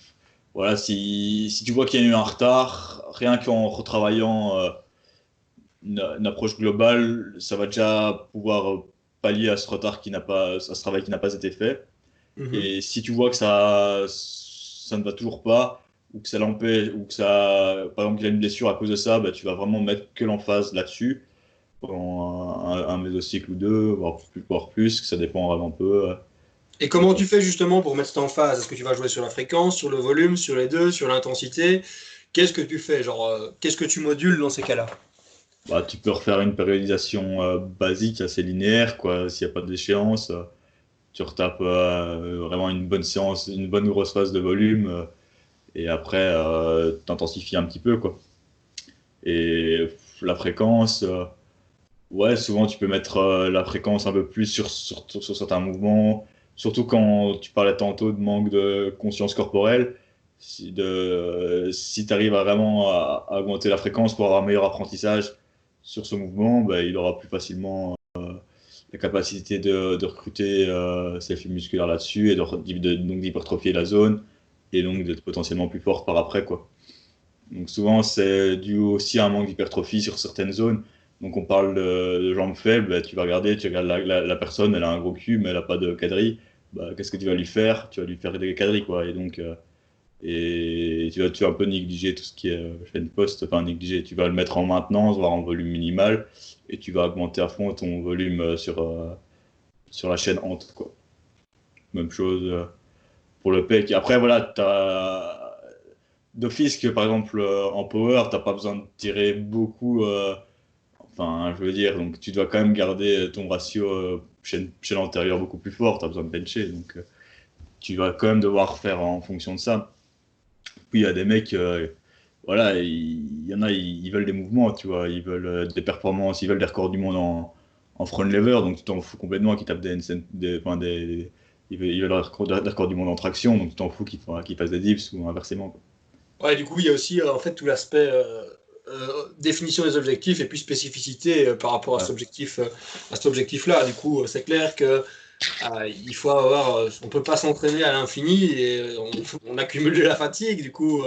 B: voilà, si, si tu vois qu'il y a eu un retard, rien qu'en retravaillant euh, une, approche globale, ça va déjà pouvoir pallier à ce retard qui n'a pas, à ce travail qui n'a pas été fait. Mhm. Et si tu vois que ça, ça ne va toujours pas, ou que ça l'empêche, ou que ça, par exemple, qu'il a une blessure à cause de ça, bah, tu vas vraiment mettre que l'emphase là-dessus pendant un, un, mésocycle ou deux, voire plus, voire plus, que ça dépend vraiment un peu. Euh,
A: et comment tu fais justement pour mettre ça en phase? Est-ce que tu vas jouer sur la fréquence, sur le volume, sur les deux, sur l'intensité? Qu'est-ce que tu fais Genre, euh, qu'est-ce que tu modules dans ces cas-là?
B: Bah, Tu peux refaire une périodisation euh, basique, assez linéaire, quoi. S'il n'y a pas d'échéance, euh, tu retapes vraiment une bonne séance, une bonne grosse phase de volume, et après, tu intensifies un petit peu, quoi. Et la fréquence, ouais, souvent tu peux mettre la fréquence un peu plus sur, sur, sur certains mouvements Surtout quand tu parlais tantôt de manque de conscience corporelle. Si, si tu arrives vraiment à, augmenter la fréquence pour avoir un meilleur apprentissage sur ce mouvement, bah, il aura plus facilement euh, la capacité de, recruter euh, ses fibres musculaires là-dessus et de, donc d'hypertrophier la zone et donc d'être potentiellement plus forte par après. Quoi. Donc souvent, c'est dû aussi à un manque d'hypertrophie sur certaines zones. Donc on parle de, jambes faibles, bah, tu vas regarder, tu regardes la, personne, elle a un gros cul, mais elle n'a pas de quadrille. Bah, qu'est-ce que tu vas lui faire? Tu vas lui faire des quadrilles, quoi. Et donc, euh, et tu vas, tu vas un peu négliger tout ce qui est euh, chaîne poste, enfin négliger, tu vas le mettre en maintenance, voire en volume minimal, et tu vas augmenter à fond ton volume euh, sur, sur la chaîne entre, quoi. Même chose pour le PEC. Après, voilà, tu d'office que par exemple en power, tu n'as pas besoin de tirer beaucoup Enfin, je veux dire, donc tu dois quand même garder ton ratio euh, chaîne, antérieure beaucoup plus fort, tu as besoin de bencher, donc euh, tu vas quand même devoir faire en fonction de ça. Puis il y a des mecs, euh, voilà, il y, en a, ils, veulent des mouvements, tu vois, ils veulent des performances, ils veulent des records du monde en, front lever, donc tu t'en fous complètement qu'ils tapent des, des, enfin, des ils veulent, des records, du monde en traction, donc tu t'en fous qu'ils fassent des dips ou inversement.
A: Ouais, du coup, il y a aussi en fait tout l'aspect euh, définition des objectifs et puis spécificité euh, par rapport à cet objectif, euh, à cet objectif-là. Du coup, c'est clair que il faut avoir, on peut pas s'entraîner à l'infini et on, accumule de la fatigue. Du coup,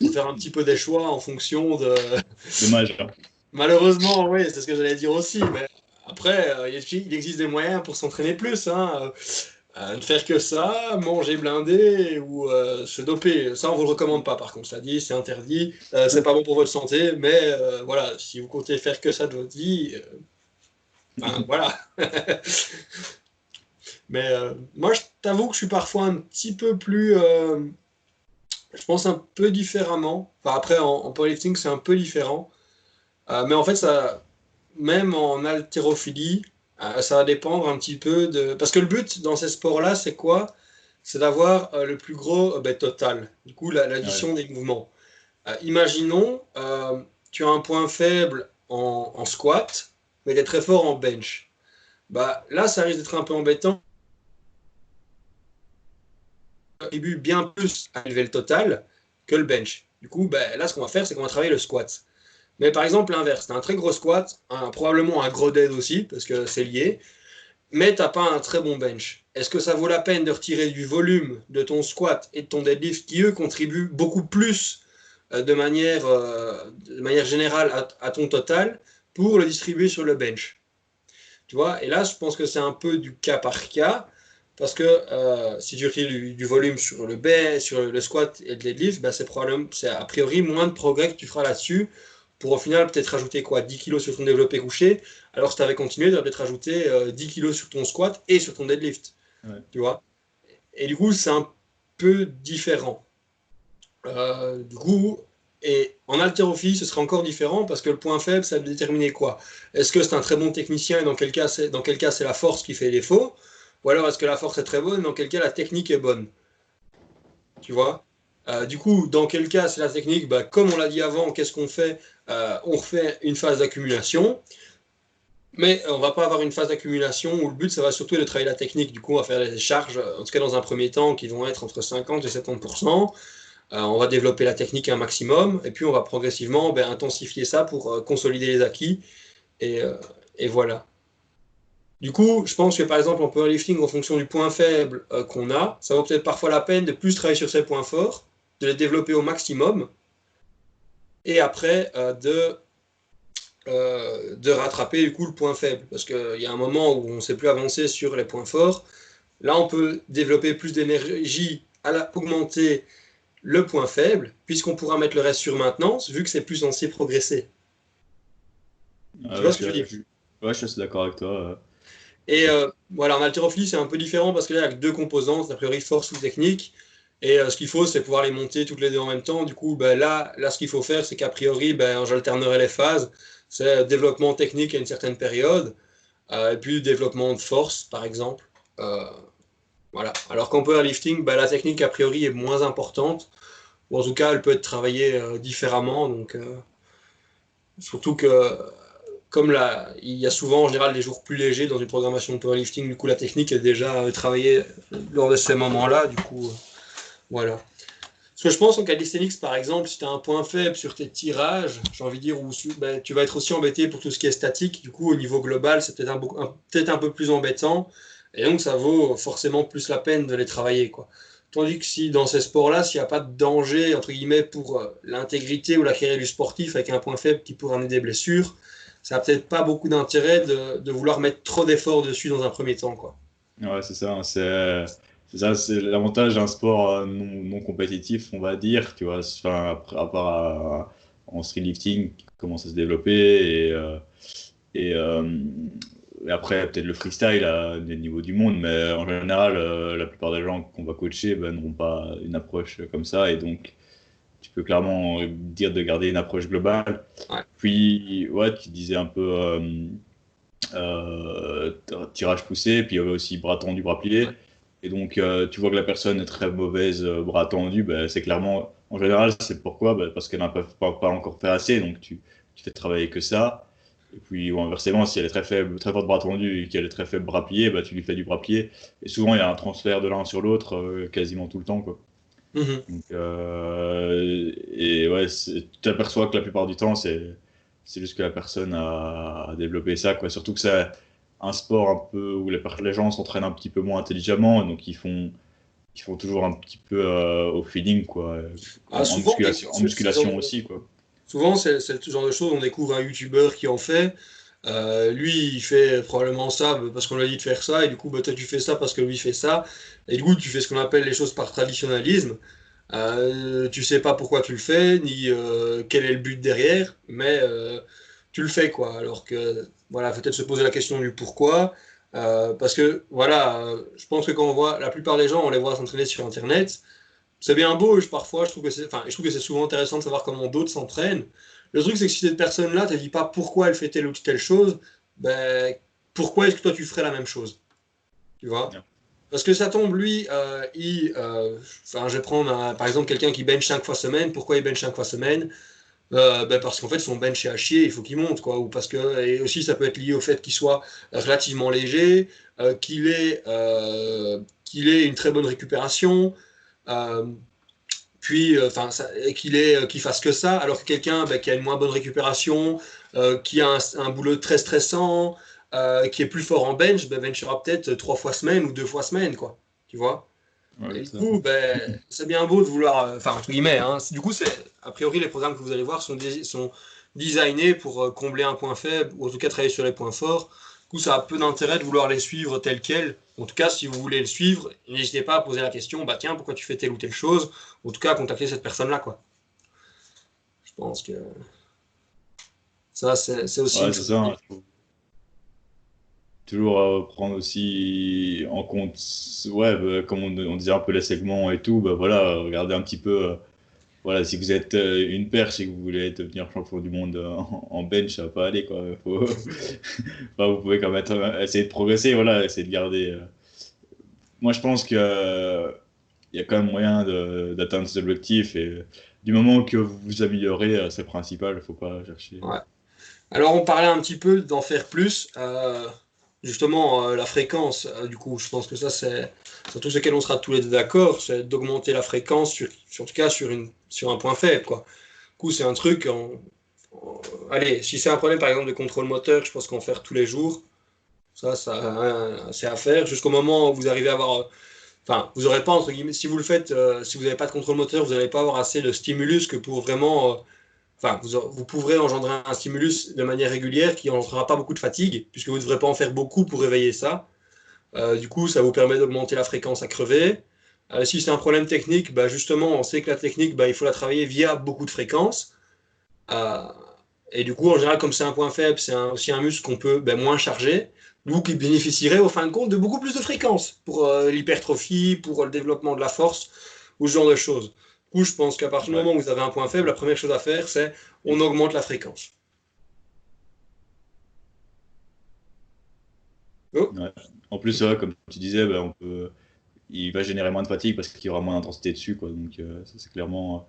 A: il faut faire un petit peu des choix en fonction de.
B: Dommage. Hein.
A: Malheureusement, oui, c'est ce que j'allais dire aussi. Mais après, il existe des moyens pour s'entraîner plus. Hein. Euh, ne faire que ça, manger blindé ou euh, se doper. Ça, on vous le recommande pas, par contre. Ça dit, c'est interdit. Euh, c'est pas bon pour votre santé, mais voilà, si vous comptez faire que ça de votre vie, ben, voilà. mais moi, je t'avoue que je suis parfois un petit peu plus. je pense un peu différemment. Enfin, après, en, en powerlifting, c'est un peu différent. mais en fait, ça, même en haltérophilie, ça va dépendre un petit peu de. Parce que le but dans ces sports-là, c'est quoi? C'est d'avoir euh, le plus gros ben, total, du coup l'addition des mouvements. imaginons, tu as un point faible en, squat, mais tu es très fort en bench. Bah, là, ça risque d'être un peu embêtant. contribue bien plus à élever le total que le bench. Du coup, ben, là, ce qu'on va faire, c'est qu'on va travailler le squat. Mais par exemple, l'inverse, tu as un très gros squat, probablement un gros dead aussi, parce que c'est lié, mais tu n'as pas un très bon bench. Est-ce que ça vaut la peine de retirer du volume de ton squat et de ton deadlift qui, eux, contribuent beaucoup plus euh, de, manière, euh, de manière générale à, ton total pour le distribuer sur le bench? Tu vois? Et là, je pense que c'est un peu du cas par cas. Parce que euh, si tu retires du, volume sur le bench, sur le squat et le deadlift, probablement, c'est a priori moins de progrès que tu feras là-dessus pour au final peut-être rajouter quoi 10 kg sur ton développé couché. Alors si tu avais continué, tu aurais peut-être rajouté 10 kg sur ton squat et sur ton deadlift. Tu vois? Et du coup, c'est un peu différent. Euh, du coup, et en haltérophilie, ce serait encore différent parce que le point faible, ça va déterminer quoi? Est-ce que c'est un très bon technicien et dans quel cas c'est, dans quel cas c'est la force qui fait défaut? Ou alors est-ce que la force est très bonne et dans quel cas la technique est bonne? Tu vois? Euh, Du coup, dans quel cas c'est la technique? Bah, Comme on l'a dit avant, qu'est-ce qu'on fait euh, On refait une phase d'accumulation. Mais on va pas avoir une phase d'accumulation où le but, ça va surtout de travailler la technique. Du coup, on va faire des charges, en tout cas dans un premier temps, qui vont être entre 50 et 70%. Euh, on va développer la technique un maximum et puis on va progressivement ben, intensifier ça pour euh, consolider les acquis. Euh, et, voilà. Du coup, je pense que par exemple en powerlifting, en fonction du point faible qu'on a, ça vaut peut-être parfois la peine de plus travailler sur ces points forts, de les développer au maximum et après de de rattraper du coup le point faible. Parce qu'il y a un moment où on ne sait plus avancer sur les points forts. Là, on peut développer plus d'énergie, à augmenter le point faible, puisqu'on pourra mettre le reste sur maintenance, vu que c'est plus censé progresser.
B: tu vois ce que je veux dire Ouais, je suis d'accord avec toi.
A: Et euh, voilà, en haltérophilie, c'est un peu différent parce que là, il y a deux composantes, a priori force ou technique. Et euh, ce qu'il faut, c'est pouvoir les monter toutes les deux en même temps. Du coup, ben, là, là, ce qu'il faut faire, c'est qu'a priori, ben, j'alternerai les phases. C'est développement technique à une certaine période, euh, et puis développement de force, par exemple. Voilà. Alors qu'en powerlifting, bah, la technique a priori est moins importante, ou en tout cas elle peut être travaillée euh, différemment. Donc, euh, surtout que comme là, il y a souvent en général des jours plus légers dans une programmation de powerlifting, du coup la technique est déjà euh, travaillée lors de ces moments-là. Du coup, voilà. Ce que je pense en calisthenics, par exemple, si tu as un point faible sur tes tirages, j'ai envie de dire, où, bah, tu vas être aussi embêté pour tout ce qui est statique. Du coup, au niveau global, c'est peut-être un, un, peu plus embêtant. Et donc, ça vaut forcément plus la peine de les travailler. Quoi. Tandis que si dans ces sports-là, s'il n'y a pas de danger, entre guillemets, pour euh, l'intégrité ou la carrière du sportif avec un point faible qui pourrait amener des blessures, ça n'a peut-être pas beaucoup d'intérêt de, vouloir mettre trop d'efforts dessus dans un premier temps. Quoi.
B: Ouais, c'est ça. C'est, ça, c'est l'avantage d'un sport euh, non, compétitif, on va dire. Tu vois, enfin, à part en street lifting qui commence à se développer et, euh, et et après, peut-être le freestyle à des niveaux du monde, mais en général, euh, la plupart des gens qu'on va coacher ben, n'auront pas une approche comme ça. Et donc, tu peux clairement dire de garder une approche globale. Puis, ouais, tu disais un peu euh, euh, tirage poussé, puis il y avait aussi bras tendu, bras pliés. Et donc, tu vois que la personne est très mauvaise, bras tendu, ben, c'est clairement, en général, c'est pourquoi? Ben, Parce qu'elle n'a pas, pas, encore fait assez, donc tu, tu fais travailler que ça. Et puis, ou inversement, si elle est très faible, très forte bras tendu et qu'elle est très faible bras plié, bah, tu lui fais du bras plié. Et souvent, il y a un transfert de l'un sur l'autre euh, quasiment tout le temps. Quoi. Mhm. Donc, euh, et ouais, tu t'aperçois que la plupart du temps, c'est, juste que la personne a, développé ça. Quoi. Surtout que c'est un sport un peu où les, gens s'entraînent un petit peu moins intelligemment, donc ils font, ils font toujours un petit peu euh, au feeling, quoi. Ah, en, musculation, en musculation aussi, quoi.
A: Souvent, c'est ce genre de choses, on découvre un YouTuber qui en fait. Euh, lui, il fait probablement ça parce qu'on lui a dit de faire ça, et du coup, bah, toi, tu fais ça parce que lui fait ça. Et du coup, tu fais ce qu'on appelle les choses par traditionnalisme. Euh, tu sais pas pourquoi tu le fais, ni euh, quel est le but derrière, mais tu le fais, quoi. Alors que, voilà, peut-être se poser la question du pourquoi. parce que, voilà, je pense que quand on voit, la plupart des gens, on les voit s'entraîner sur Internet, c'est bien beau, parfois, je trouve que c'est enfin, c'est souvent intéressant de savoir comment d'autres s'entraînent. Le truc, c'est que si cette personne-là ne te dit pas pourquoi elle fait telle ou telle chose, ben, pourquoi est-ce que toi tu ferais la même chose? Tu vois? Parce que ça tombe, lui, il, enfin, je vais prendre par exemple quelqu'un qui bench 5 fois semaine. Pourquoi il bench 5 fois semaine? Ben parce qu'en fait son bench est à chier, il faut qu'il monte quoi, ou parce que et aussi ça peut être lié au fait qu'il soit relativement léger, qu'il ait qu'il ait une très bonne récupération, puis enfin qu'il ait qu'il fasse que ça, alors que quelqu'un ben, qui a une moins bonne récupération, qui a un, boulot très stressant, qui est plus fort en bench, ben benchera peut-être trois fois semaine ou deux fois semaine quoi, tu vois? Du coup, ben, c'est bien beau de vouloir, euh, enfin, entre guillemets, hein, du coup, c'est, a priori, les programmes que vous allez voir sont, sont designés pour euh, combler un point faible, ou en tout cas travailler sur les points forts. Du coup, ça a peu d'intérêt de vouloir les suivre tel quel. En tout cas, si vous voulez le suivre, n'hésitez pas à poser la question, bah tiens, pourquoi tu fais telle ou telle chose? En tout cas, à contacter cette personne-là, quoi. Je pense que ça, c'est, aussi
B: toujours prendre aussi en compte, ouais, bah, comme on, disait un peu les segments et tout, bah voilà, regardez un petit peu, euh, voilà, si vous êtes euh, une perche et que vous voulez devenir champion du monde en, bench, ça va pas aller, quoi. Faut... vous pouvez quand même essayer de progresser, voilà, essayer de garder. Euh. Moi, je pense qu'il il y a quand même moyen d'atteindre ces objectifs et du moment que vous vous améliorez, c'est principal, il faut pas chercher.
A: Alors, on parlait un petit peu d'en faire plus justement euh, la fréquence. Euh, du coup, je pense que ça, c'est surtout ce qu'elle on sera tous les deux d'accord, c'est d'augmenter la fréquence, sur, en tout cas sur, une, sur un point faible. Quoi. Du coup, c'est un truc. allez, si c'est un problème par exemple de contrôle moteur, je pense qu'en faire tous les jours, ça, ça euh, c'est à faire jusqu'au moment où vous arrivez à avoir. Enfin, vous n'aurez pas, entre guillemets, si vous le faites, si vous n'avez pas de contrôle moteur, vous n'allez pas avoir assez de stimulus que pour vraiment enfin, vous, pourrez engendrer un stimulus de manière régulière qui n'engendrera pas beaucoup de fatigue, puisque vous ne devrez pas en faire beaucoup pour réveiller ça. Euh, du coup, ça vous permet d'augmenter la fréquence à crever. Euh, si c'est un problème technique, bah, justement, on sait que la technique, bah, il faut la travailler via beaucoup de fréquences. Euh, et du coup, en général, comme c'est un point faible, c'est aussi un muscle qu'on peut ben, moins charger, donc qui bénéficierait au fin de compte de beaucoup plus de fréquences pour l'hypertrophie, pour le développement de la force, ou ce genre de choses je pense qu'à partir du moment où vous avez un point faible, la première chose à faire, c'est on augmente la fréquence.
B: Oh. En plus, comme tu disais, ben, on peut... il va générer moins de fatigue parce qu'il y aura moins d'intensité dessus. Quoi. Donc, euh, c'est clairement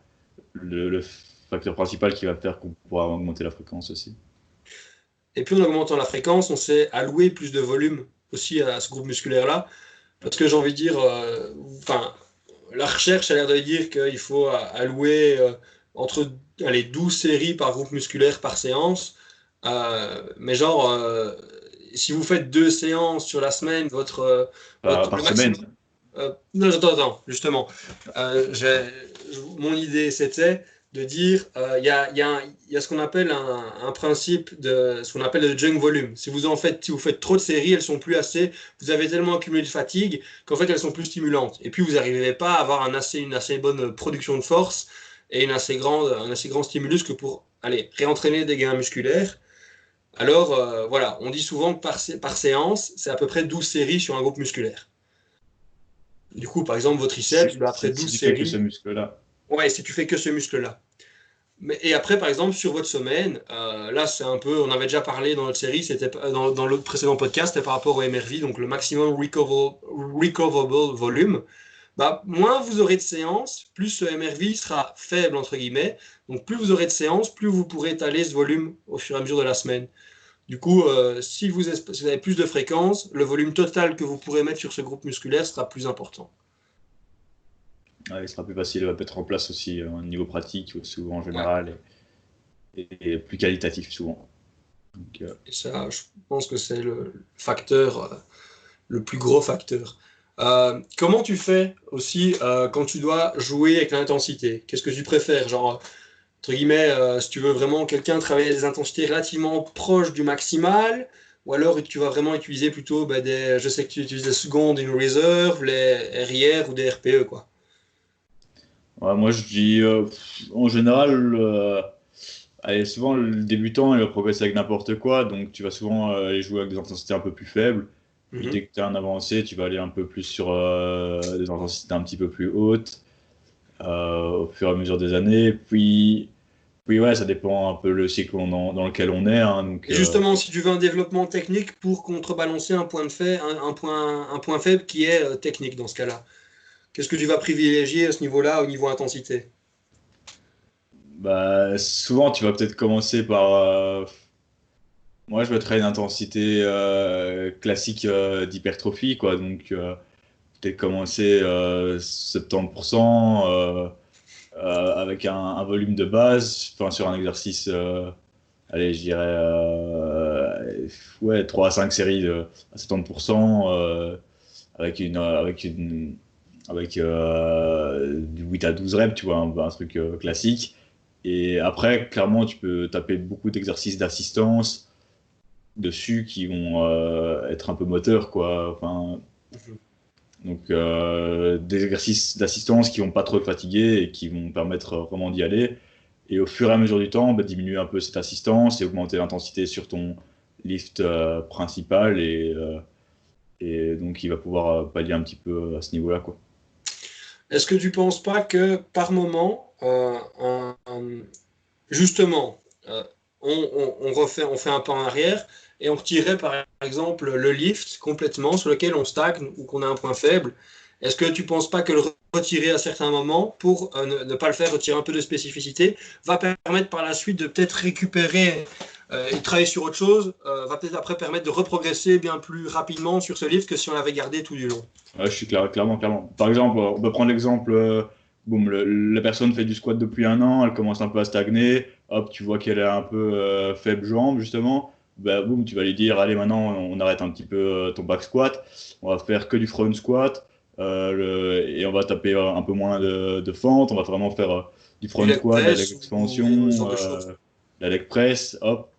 B: le, facteur principal qui va faire qu'on pourra augmenter la fréquence aussi.
A: Et puis, en augmentant la fréquence, on sait allouer plus de volume aussi à ce groupe musculaire-là. Parce que j'ai envie de dire, euh, la recherche a l'air de dire qu'il faut allouer euh, entre allez, 12 séries par groupe musculaire par séance. Euh, mais genre, euh, si vous faites deux séances sur la semaine, votre.
B: par semaine
A: Non, attends, attends, justement. mon idée, c'était de dire, il y, a, ce qu'on appelle un, principe de ce qu'on appelle le junk volume. Si vous en faites, si vous faites trop de séries, elles sont plus assez. Vous avez tellement accumulé de fatigue qu'en fait elles sont plus stimulantes. Et puis vous n'arrivez pas à avoir assez, une assez bonne production de force et une assez grande, un assez grand stimulus que pour aller réentraîner des gains musculaires. Alors euh, voilà, on dit souvent que par séance, c'est à peu près 12 séries sur un groupe musculaire. Du coup, par exemple, votre triceps, bah, après 12 séries. Que
B: ce muscle-là.
A: Ouais, si tu fais que ce muscle-là et après, par exemple, sur votre semaine, euh, là, c'est un peu, on avait déjà parlé dans notre série, c'était dans, dans le précédent podcast, c'était par rapport au MRV, donc le maximum recoverable, volume. Bah, moins vous aurez de séances, plus ce MRV sera faible, entre guillemets. Donc, plus vous aurez de séances, plus vous pourrez étaler ce volume au fur et à mesure de la semaine. Du coup, euh, si, vous, si vous avez plus de fréquences, le volume total que vous pourrez mettre sur ce groupe musculaire sera plus important
B: il sera plus facile à mettre en place aussi euh, au niveau pratique, souvent en général, et, plus qualitatif souvent.
A: Euh, et ça, je pense que c'est le facteur, le plus gros facteur. comment tu fais aussi quand tu dois jouer avec l'intensité? Qu'est-ce que tu préfères? Genre, entre guillemets, si tu veux vraiment quelqu'un travailler des intensités relativement proches du maximal, ou alors tu vas vraiment utiliser plutôt bah, des. Je sais que tu utilises des secondes in reserve, les RIR ou des RPE, quoi
B: moi, je dis, euh, en général, euh, allez, souvent, le débutant, il va progresser avec n'importe quoi, donc tu vas souvent euh, aller jouer avec des intensités un peu plus faibles. Puis mhm. dès que tu as un avancé, tu vas aller un peu plus sur des intensités un petit peu plus hautes au fur et à mesure des années. Puis, Oui, ouais, ça dépend un peu le cycle dans, dans lequel on est. Hein, donc,
A: justement, si tu veux un développement technique pour contrebalancer un point, de fait, un, point, un point faible qui est technique dans ce cas-là, qu'est-ce que tu vas privilégier à ce niveau-là, au niveau intensité?
B: Bah, Souvent, tu vas peut-être commencer par moi, je mettrais une intensité euh, classique euh, d'hypertrophie, quoi. Donc, euh, peut-être commencer 70% avec un, volume de base, sur un exercice, allez, je dirais, ouais, 3 à 5 séries à 70%, avec une, avec une, avec du 8 à 12 reps, tu vois, un truc classique. Et après, clairement, tu peux taper beaucoup d'exercices d'assistance dessus qui vont euh, être un peu moteurs, quoi. Donc, euh, des exercices d'assistance qui vont pas trop fatiguer et qui vont permettre vraiment d'y aller. Et au fur et à mesure du temps, bah, diminuer un peu cette assistance et augmenter l'intensité sur ton lift euh, principal. Et, donc, il va pouvoir pallier un petit peu à ce niveau-là, quoi.
A: Est-ce que tu penses pas que par moment, justement, on, refait, on fait un pas en arrière et on retirait par exemple le lift complètement sur lequel on stagne ou qu'on a un point faible. Est-ce que tu ne penses pas que le retirer à certains moments pour euh, ne, pas le faire retirer un peu de spécificité va permettre par la suite de peut-être récupérer euh, et travailler sur autre chose, euh, va peut-être après permettre de reprogresser bien plus rapidement sur ce lift que si on l'avait gardé tout du long?
B: Je suis clair, clairement, clairement. Par exemple, on peut prendre l'exemple, boum, la personne fait du squat depuis un an, elle commence un peu à stagner, hop, tu vois qu'elle est un peu faible jambe justement. Bah, boum, tu vas lui dire allez maintenant on arrête un petit peu euh, ton back squat, on va faire que du front squat euh, et on va taper un peu moins de, fente, on va vraiment faire euh, du front squat, la leg expansion, la leg press, hop,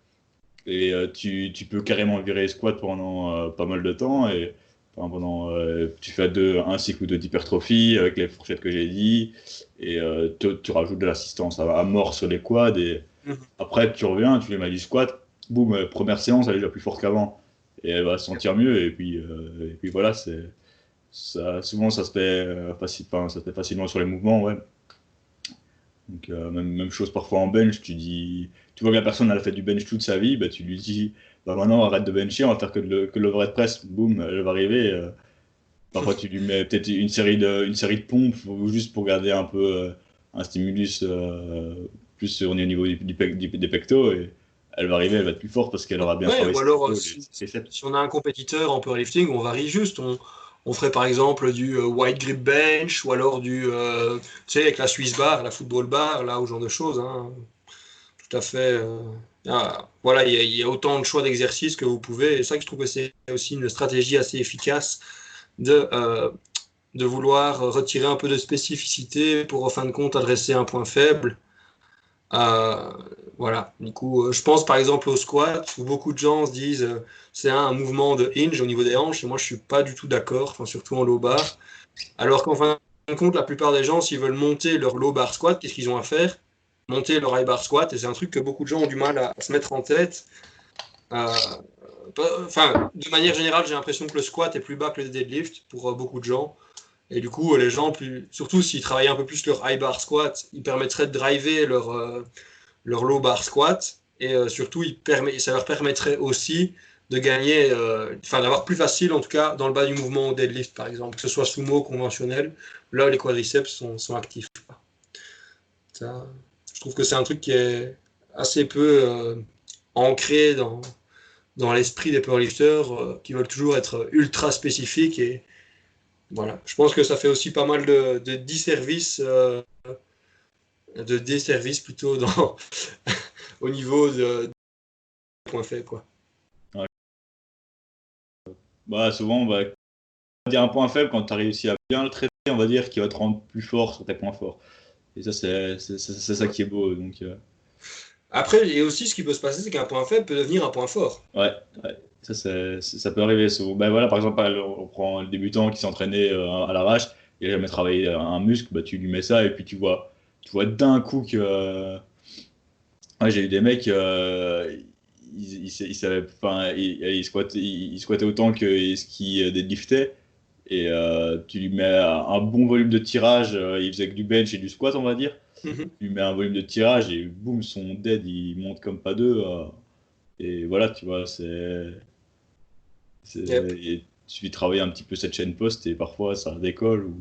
B: et tu, tu, peux carrément virer squat pendant pas mal de temps et pendant tu fais deux, un cycle de d'hypertrophie avec les fourchettes que j'ai dit et tu, rajoutes de l'assistance à, mort sur les quads et mhm. après tu reviens, tu lui mets du squat boum, euh, première séance, elle est déjà plus forte qu'avant. Et elle va se sentir mieux. Et puis, euh, et puis voilà, c'est, ça, souvent ça se, fait, euh, ça se fait facilement sur les mouvements. Ouais. Donc, même, même, chose parfois en bench, tu dis, tu vois que la personne elle a fait du bench toute sa vie, bah, tu lui dis, bah maintenant arrête de bencher, on va faire que le, que l'overhead press, boum, elle va arriver. parfois tu lui mets peut-être une série de, une série de pompes juste pour garder un peu un stimulus plus au niveau du, des pectos. Et, elle va arriver, elle va être plus forte parce qu'elle aura bien
A: ouais, Ou alors, si, on a un compétiteur en powerlifting, on varie juste. On, on ferait par exemple du euh, white grip bench ou alors du, euh, tu sais, avec la Swiss bar, la football bar, là, ou genre de choses. Hein. Tout à fait. Euh, ah, voilà, il y, a autant de choix d'exercices que vous pouvez. Et ça je trouve que c'est aussi une stratégie assez efficace de, de vouloir retirer un peu de spécificité pour, en fin de compte, adresser un point faible. Voilà, du coup, euh, je pense par exemple au squat, où beaucoup de gens se disent euh, c'est un, mouvement de hinge au niveau des hanches, et moi je suis pas du tout d'accord, surtout en low bar. Alors qu'en fin de compte, la plupart des gens, s'ils veulent monter leur low bar squat, qu'est-ce qu'ils ont à faire? Monter leur high bar squat, et c'est un truc que beaucoup de gens ont du mal à, se mettre en tête. Euh, de manière générale, j'ai l'impression que le squat est plus bas que le deadlift pour beaucoup de gens. Et du coup, les gens, plus, surtout s'ils travaillent un peu plus leur high bar squat, ils permettraient de driver leur leur low bar squat et euh, surtout il permet, ça leur permettrait aussi de gagner, euh, enfin d'avoir plus facile en tout cas dans le bas du mouvement au deadlift par exemple, que ce soit sumo conventionnel, là les quadriceps sont, sont actifs. Ça, trouve que c'est un truc qui est assez peu euh, ancré dans, dans l'esprit des powerlifters qui veulent toujours être ultra spécifiques et voilà. Je pense que ça fait aussi pas mal de, de disservices de desservice plutôt au niveau de, point fait. Quoi.
B: Bah, souvent, on va dire un point faible quand tu as réussi à bien le traiter, on va dire qu'il va te rendre plus fort sur tes points forts. Et ça, c'est ça qui est beau. Donc, euh.
A: Après, et aussi, ce qui peut se passer, c'est qu'un point faible peut devenir un point fort.
B: Ouais, ouais. Ça, ça peut arriver. Ben voilà, par exemple, on prend le débutant qui s'entraînait euh, à l'arrache, il n'a jamais travaillé un muscle, bah, tu lui mets ça et puis tu vois tu vois d'un coup que. Euh, j'ai eu des mecs, euh, ils, ils, savaient, enfin, ils, squattaient, autant que ce qu'ils deadliftaient. Et euh, tu lui mets un bon volume de tirage, il faisait que du bench et du squat, on va dire. Mhm. Tu mets un volume de tirage et boum, son dead, il monte comme pas deux. Euh, et voilà, tu vois, c'est. Il suffit de travailler un petit peu cette chaîne post et parfois ça décolle ou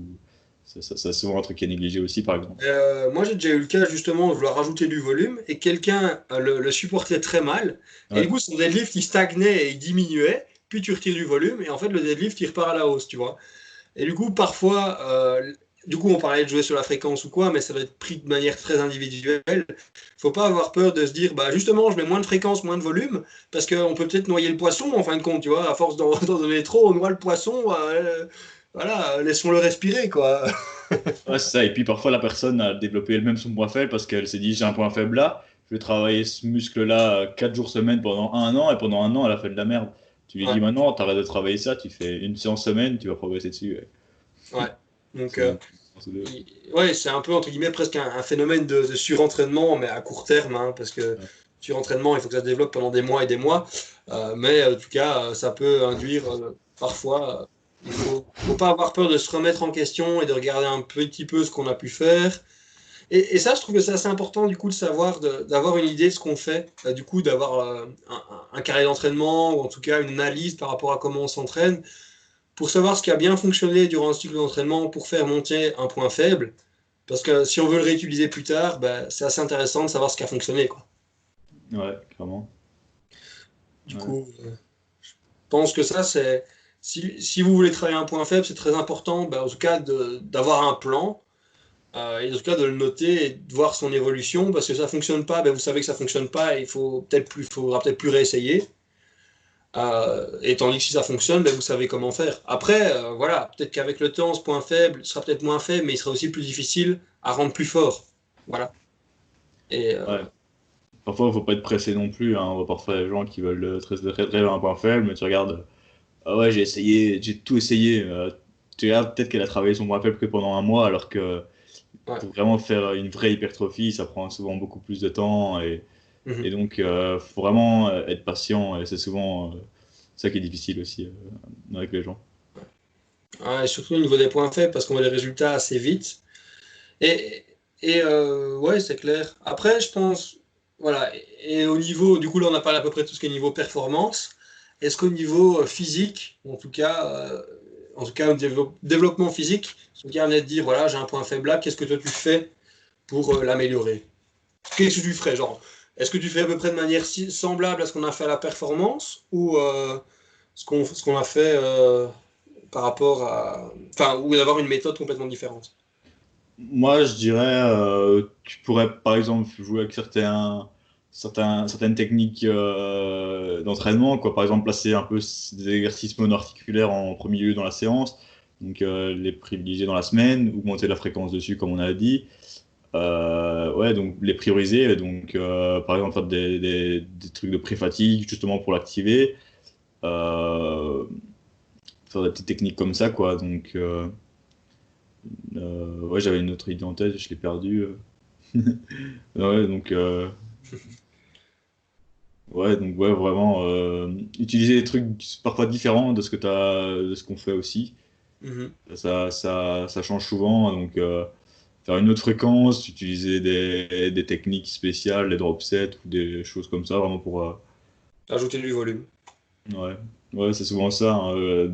B: ça, c'est souvent un truc qui est négligé aussi, par exemple.
A: Euh, moi, j'ai déjà eu le cas justement de vouloir rajouter du volume et quelqu'un le, le, supportait très mal. Et du coup, son deadlift il stagnait et il diminuait. Puis tu retires du volume et en fait, le deadlift il repart à la hausse, tu vois. Et du coup, parfois, euh, du coup, on parlait de jouer sur la fréquence ou quoi, mais ça va être pris de manière très individuelle. Il faut pas avoir peur de se dire, bah justement, je mets moins de fréquence, moins de volume, parce qu'on peut peut-être noyer le poisson en fin de compte, tu vois. À force d'en donner trop, on noie le poisson. Euh, voilà, laissons-le respirer, quoi.
B: ouais, c'est ça. Et puis parfois, la personne a développé elle-même son point faible parce qu'elle s'est dit, j'ai un point faible là, je vais travailler ce muscle-là 4 jours semaine pendant un an, et pendant un an, elle a fait de la merde. Tu lui dis maintenant, tu arrêtes de travailler ça, tu fais une séance semaine, tu vas progresser dessus.
A: Ouais. Donc, euh, ouais, c'est un peu, entre guillemets, presque un, phénomène de, surentraînement, mais à court terme, hein, parce que surentraînement, il faut que ça se développe pendant des mois et des mois. Euh, mais en tout cas, ça peut induire euh, parfois. il ne faut, faut, pas avoir peur de se remettre en question et de regarder un petit peu ce qu'on a pu faire. Et, ça, je trouve que c'est assez important du coup de savoir, d'avoir une idée de ce qu'on fait, du coup d'avoir un, un, carré d'entraînement ou en tout cas une analyse par rapport à comment on s'entraîne pour savoir ce qui a bien fonctionné durant un cycle d'entraînement pour faire monter un point faible. Parce que si on veut le réutiliser plus tard, ben, c'est assez intéressant de savoir ce qui a fonctionné. Quoi.
B: Ouais, clairement.
A: Du coup, euh, je pense que ça, c'est. Si, si, vous voulez travailler un point faible, c'est très important, ben, en tout cas, d'avoir un plan. Euh, et en tout cas, de le noter et de voir son évolution. Parce que ça ne fonctionne pas, ben, vous savez que ça ne fonctionne pas il faut peut-être plus, faudra peut-être plus réessayer. Euh, et tandis que si ça fonctionne, ben, vous savez comment faire. Après, euh, voilà, peut-être qu'avec le temps, ce point faible sera peut-être moins faible, mais il sera aussi plus difficile à rendre plus fort. Voilà.
B: Et, euh, Parfois, il ne faut pas être pressé non plus. Hein. On voit parfois des gens qui veulent très, très, très, un point faible, mais tu regardes, ah ouais, j'ai essayé, j'ai tout essayé. tu regardes, peut-être qu'elle a travaillé son point faible que pendant un mois, alors que pour vraiment faire une vraie hypertrophie, ça prend souvent beaucoup plus de temps. Et, Mhm. Et donc, il euh, faut vraiment euh, être patient. Et c'est souvent euh, ça qui est difficile aussi avec les gens.
A: et surtout au niveau des points faibles, parce qu'on voit les résultats assez vite. Et, et ouais, c'est clair. Après, je pense, voilà, et au niveau, du coup, là, on a parlé à peu près de tout ce qui est niveau performance. Est-ce qu'au niveau physique, en tout cas, en tout cas, au développement physique, on vient de dire, voilà, j'ai un point faible là, qu'est-ce que toi tu fais pour l'améliorer? Qu'est-ce que tu ferais Genre, est-ce que tu fais à peu près de manière semblable à ce qu'on a fait à la performance ou euh, ce qu'on a fait euh, par rapport à. Enfin, ou d'avoir une méthode complètement différente?
B: Moi, je dirais, euh, tu pourrais par exemple jouer avec certains, certaines techniques d'entraînement, quoi. Par exemple, placer un peu des exercices monoarticulaires en premier lieu dans la séance, donc les privilégier dans la semaine, augmenter la fréquence dessus, comme on a dit. Euh, ouais, donc les prioriser. Donc, euh, par exemple, faire des, trucs de pré-fatigue justement pour l'activer. Euh, faire des techniques comme ça, quoi. Donc, ouais, j'avais une autre idée en tête, je l'ai perdue. ouais, donc. Ouais, donc ouais, vraiment utiliser des trucs parfois différents de ce que as, de ce qu'on fait aussi. Mm-hmm. ça, ça, ça, change souvent, donc faire une autre fréquence, utiliser des, des techniques spéciales, les drop sets ou des choses comme ça, vraiment pour. Euh,
A: Ajouter du volume.
B: Ouais, ouais c'est souvent ça. Hein, euh,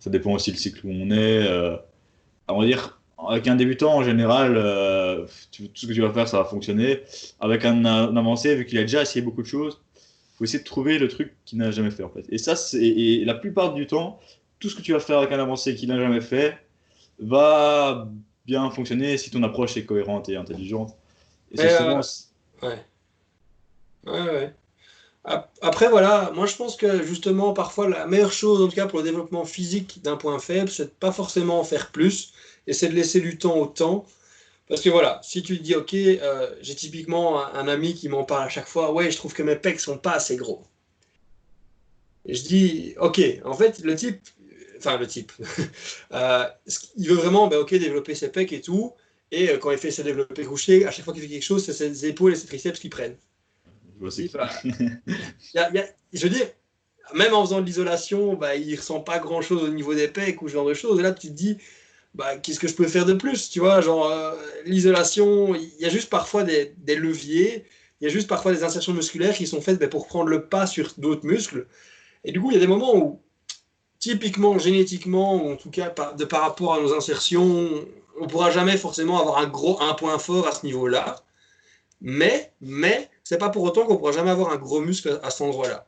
B: ça dépend aussi du cycle où on est. Euh, on va dire, avec un débutant en général, tout ce que tu vas faire, ça va fonctionner. Avec un, avancé, vu qu'il a déjà essayé beaucoup de choses, faut essayer de trouver le truc qu'il n'a jamais fait en fait. Et ça, c'est la plupart du temps, tout ce que tu vas faire avec un avancé qu'il n'a jamais fait va bien fonctionner si ton approche est cohérente et intelligente. Et c'est
A: souvent... ouais. Ouais, ouais. Après, voilà, moi je pense que justement, parfois, la meilleure chose, en tout cas pour le développement physique d'un point faible, c'est de pas forcément en faire plus, et c'est de laisser du temps au temps. Parce que voilà, si tu te dis, ok, euh, j'ai typiquement un, ami qui m'en parle à chaque fois, ouais, je trouve que mes pecs sont pas assez gros. Et je dis, ok, en fait, le type, enfin le type, euh, il veut vraiment ben, ok, développer ses pecs et tout. Et euh, quand il fait ses développés couchés, à chaque fois qu'il fait quelque chose, c'est ses épaules et ses triceps qui prennent. je veux dire, même en faisant de l'isolation, bah, il ressent pas grand chose au niveau des pecs ou ce genre de choses. Et là, tu te dis, bah, qu'est-ce que je peux faire de plus Tu vois, genre, euh, l'isolation, il y a juste parfois des, leviers, il y a juste parfois des insertions musculaires qui sont faites bah, pour prendre le pas sur d'autres muscles. Et du coup, il y a des moments où, typiquement, génétiquement, ou en tout cas de par rapport à nos insertions, on ne pourra jamais forcément avoir un gros un point fort à ce niveau-là. Mais, mais, c'est pas pour autant qu'on pourra jamais avoir un gros muscle à, cet endroit-là.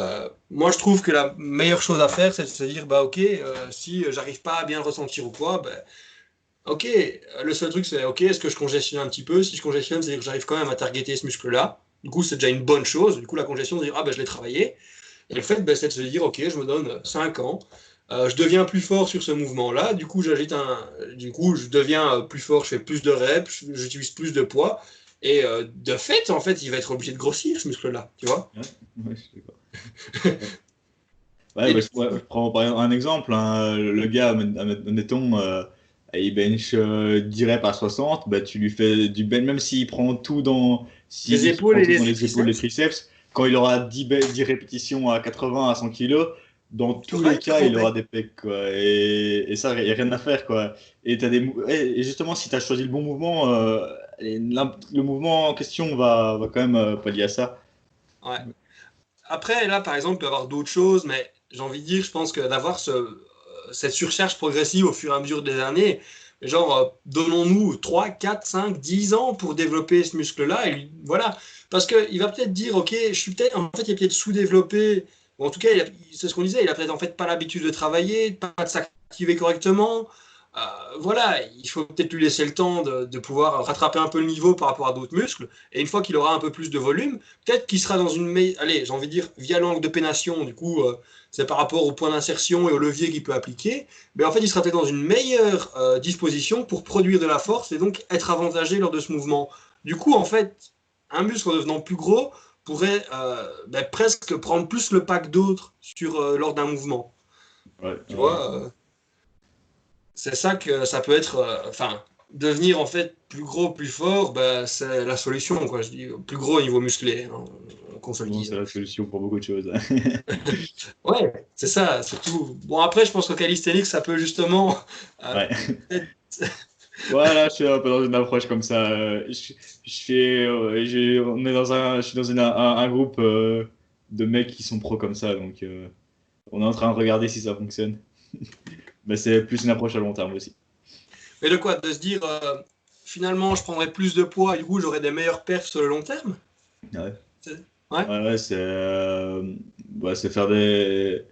A: Euh, moi, je trouve que la meilleure chose à faire, c'est de se dire, bah ok, euh, si j'arrive pas à bien le ressentir ou quoi, bah, ok, le seul truc c'est, ok, est-ce que je congestionne un petit peu? Si je congestionne, c'est-à-dire que j'arrive quand même à targeter ce muscle-là. Du coup, c'est déjà une bonne chose. Du coup, la congestion, c'est dire, ah ben, je l'ai travaillé. Et le fait, bah, c'est de se dire, ok, je me donne 5 ans, euh, je deviens plus fort sur ce mouvement-là, du coup, j'agite un, du coup, je deviens plus fort, je fais plus de reps, j'utilise plus de poids, et euh, de fait, en fait, il va être obligé de grossir ce muscle-là, tu vois? Ouais, je sais
B: pas. ouais, bah, je, prends par exemple un exemple. Hein, le gars, admettons, euh, il bench 10 reps à 60, bah, tu lui fais du bench, même s'il prend tout dans
A: les épaules et les,
B: les épaules, les triceps, quand il aura 10, 10 répétitions à 80 à 100 kg, dans tous les cas, il aura des pecs, quoi. Et, ça, il n'y a rien à faire, quoi. Et, as des, et justement, si tu as choisi le bon mouvement, euh, le mouvement en question va, va quand même euh, pallier à ça.
A: Ouais. Après, là, par exemple, il peut y avoir d'autres choses, mais j'ai envie de dire, je pense que d'avoir ce, cette surcharge progressive au fur et à mesure des années, genre, euh, donnons-nous 3, 4, 5, 10 ans pour développer ce muscle-là, voilà. Parce qu'il va peut-être dire, ok, je suis peut-être, en fait, il est peut-être sous-développé en tout cas, c'est ce qu'on disait, il a peut-être en fait pas l'habitude de travailler, pas de s'activer correctement. Euh, voilà, il faut peut-être lui laisser le temps de, pouvoir rattraper un peu le niveau par rapport à d'autres muscles. Et une fois qu'il aura un peu plus de volume, peut-être qu'il sera dans une meilleure. Allez, j'ai envie de dire, via l'angle de pénation, du coup, euh, c'est par rapport au point d'insertion et au levier qu'il peut appliquer. Mais en fait, il sera peut-être dans une meilleure euh, disposition pour produire de la force et donc être avantagé lors de ce mouvement. Du coup, en fait, un muscle en devenant plus gros, pourrait ben, presque prendre plus le pack d'autres sur lors d'un mouvement. tu vois, c'est ça que ça peut être. Enfin, devenir en fait plus gros, plus fort, ben, c'est la solution. Quoi. Je dis plus gros au niveau musclé. Hein,
B: c'est la solution pour beaucoup de choses.
A: ouais, c'est ça, c'est tout. Bon, après, je pense que calisthenics, ça peut justement.
B: Voilà, je suis un peu dans une approche comme ça. Je, fais, euh, on est dans un, je suis dans un, groupe euh, de mecs qui sont pros comme ça, donc euh, on est en train de regarder si ça fonctionne. Mais c'est plus une approche à long terme aussi.
A: Mais de quoi? De se dire, finalement, je prendrais plus de poids et du coup, j'aurais des meilleurs perfs sur le long terme?
B: Ouais. Ouais, ouais, c'est faire des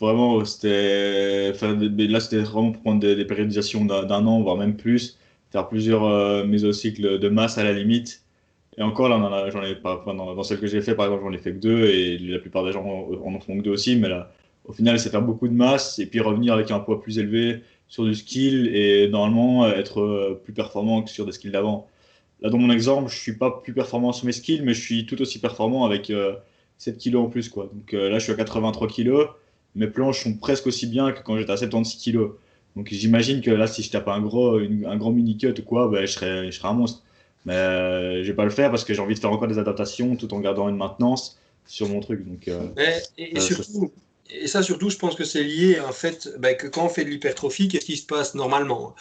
B: Vraiment, c'était. Là, c'était vraiment pour prendre des, périodisations d'un an, voire même plus. Faire plusieurs euh, mésocycles de masse à la limite. Et encore, là, j'en ai pas. dans, celle que j'ai fait, par exemple, j'en ai fait que deux, et la plupart des gens en, en font que deux aussi. Mais là, au final, c'est faire beaucoup de masse et puis revenir avec un poids plus élevé sur du skill et normalement être euh, plus performant que sur des skills d'avant. Là, dans mon exemple, je suis pas plus performant sur mes skills, mais je suis tout aussi performant avec 7 euh, kilos en plus. Quoi. Donc là, je suis à 83 kilos mes planches sont presque aussi bien que quand j'étais à 76 kg. Donc j'imagine que là, si je tape un gros, un grand mini cut ou quoi, ben, je, serais, je serais un monstre. Mais euh, je vais pas le faire parce que j'ai envie de faire encore des adaptations tout en gardant une maintenance sur mon truc. Donc, euh,
A: et, surtout, et ça surtout, je pense que c'est lié en fait ben, que quand on fait de l'hypertrophie, qu'est-ce qui se passe normalement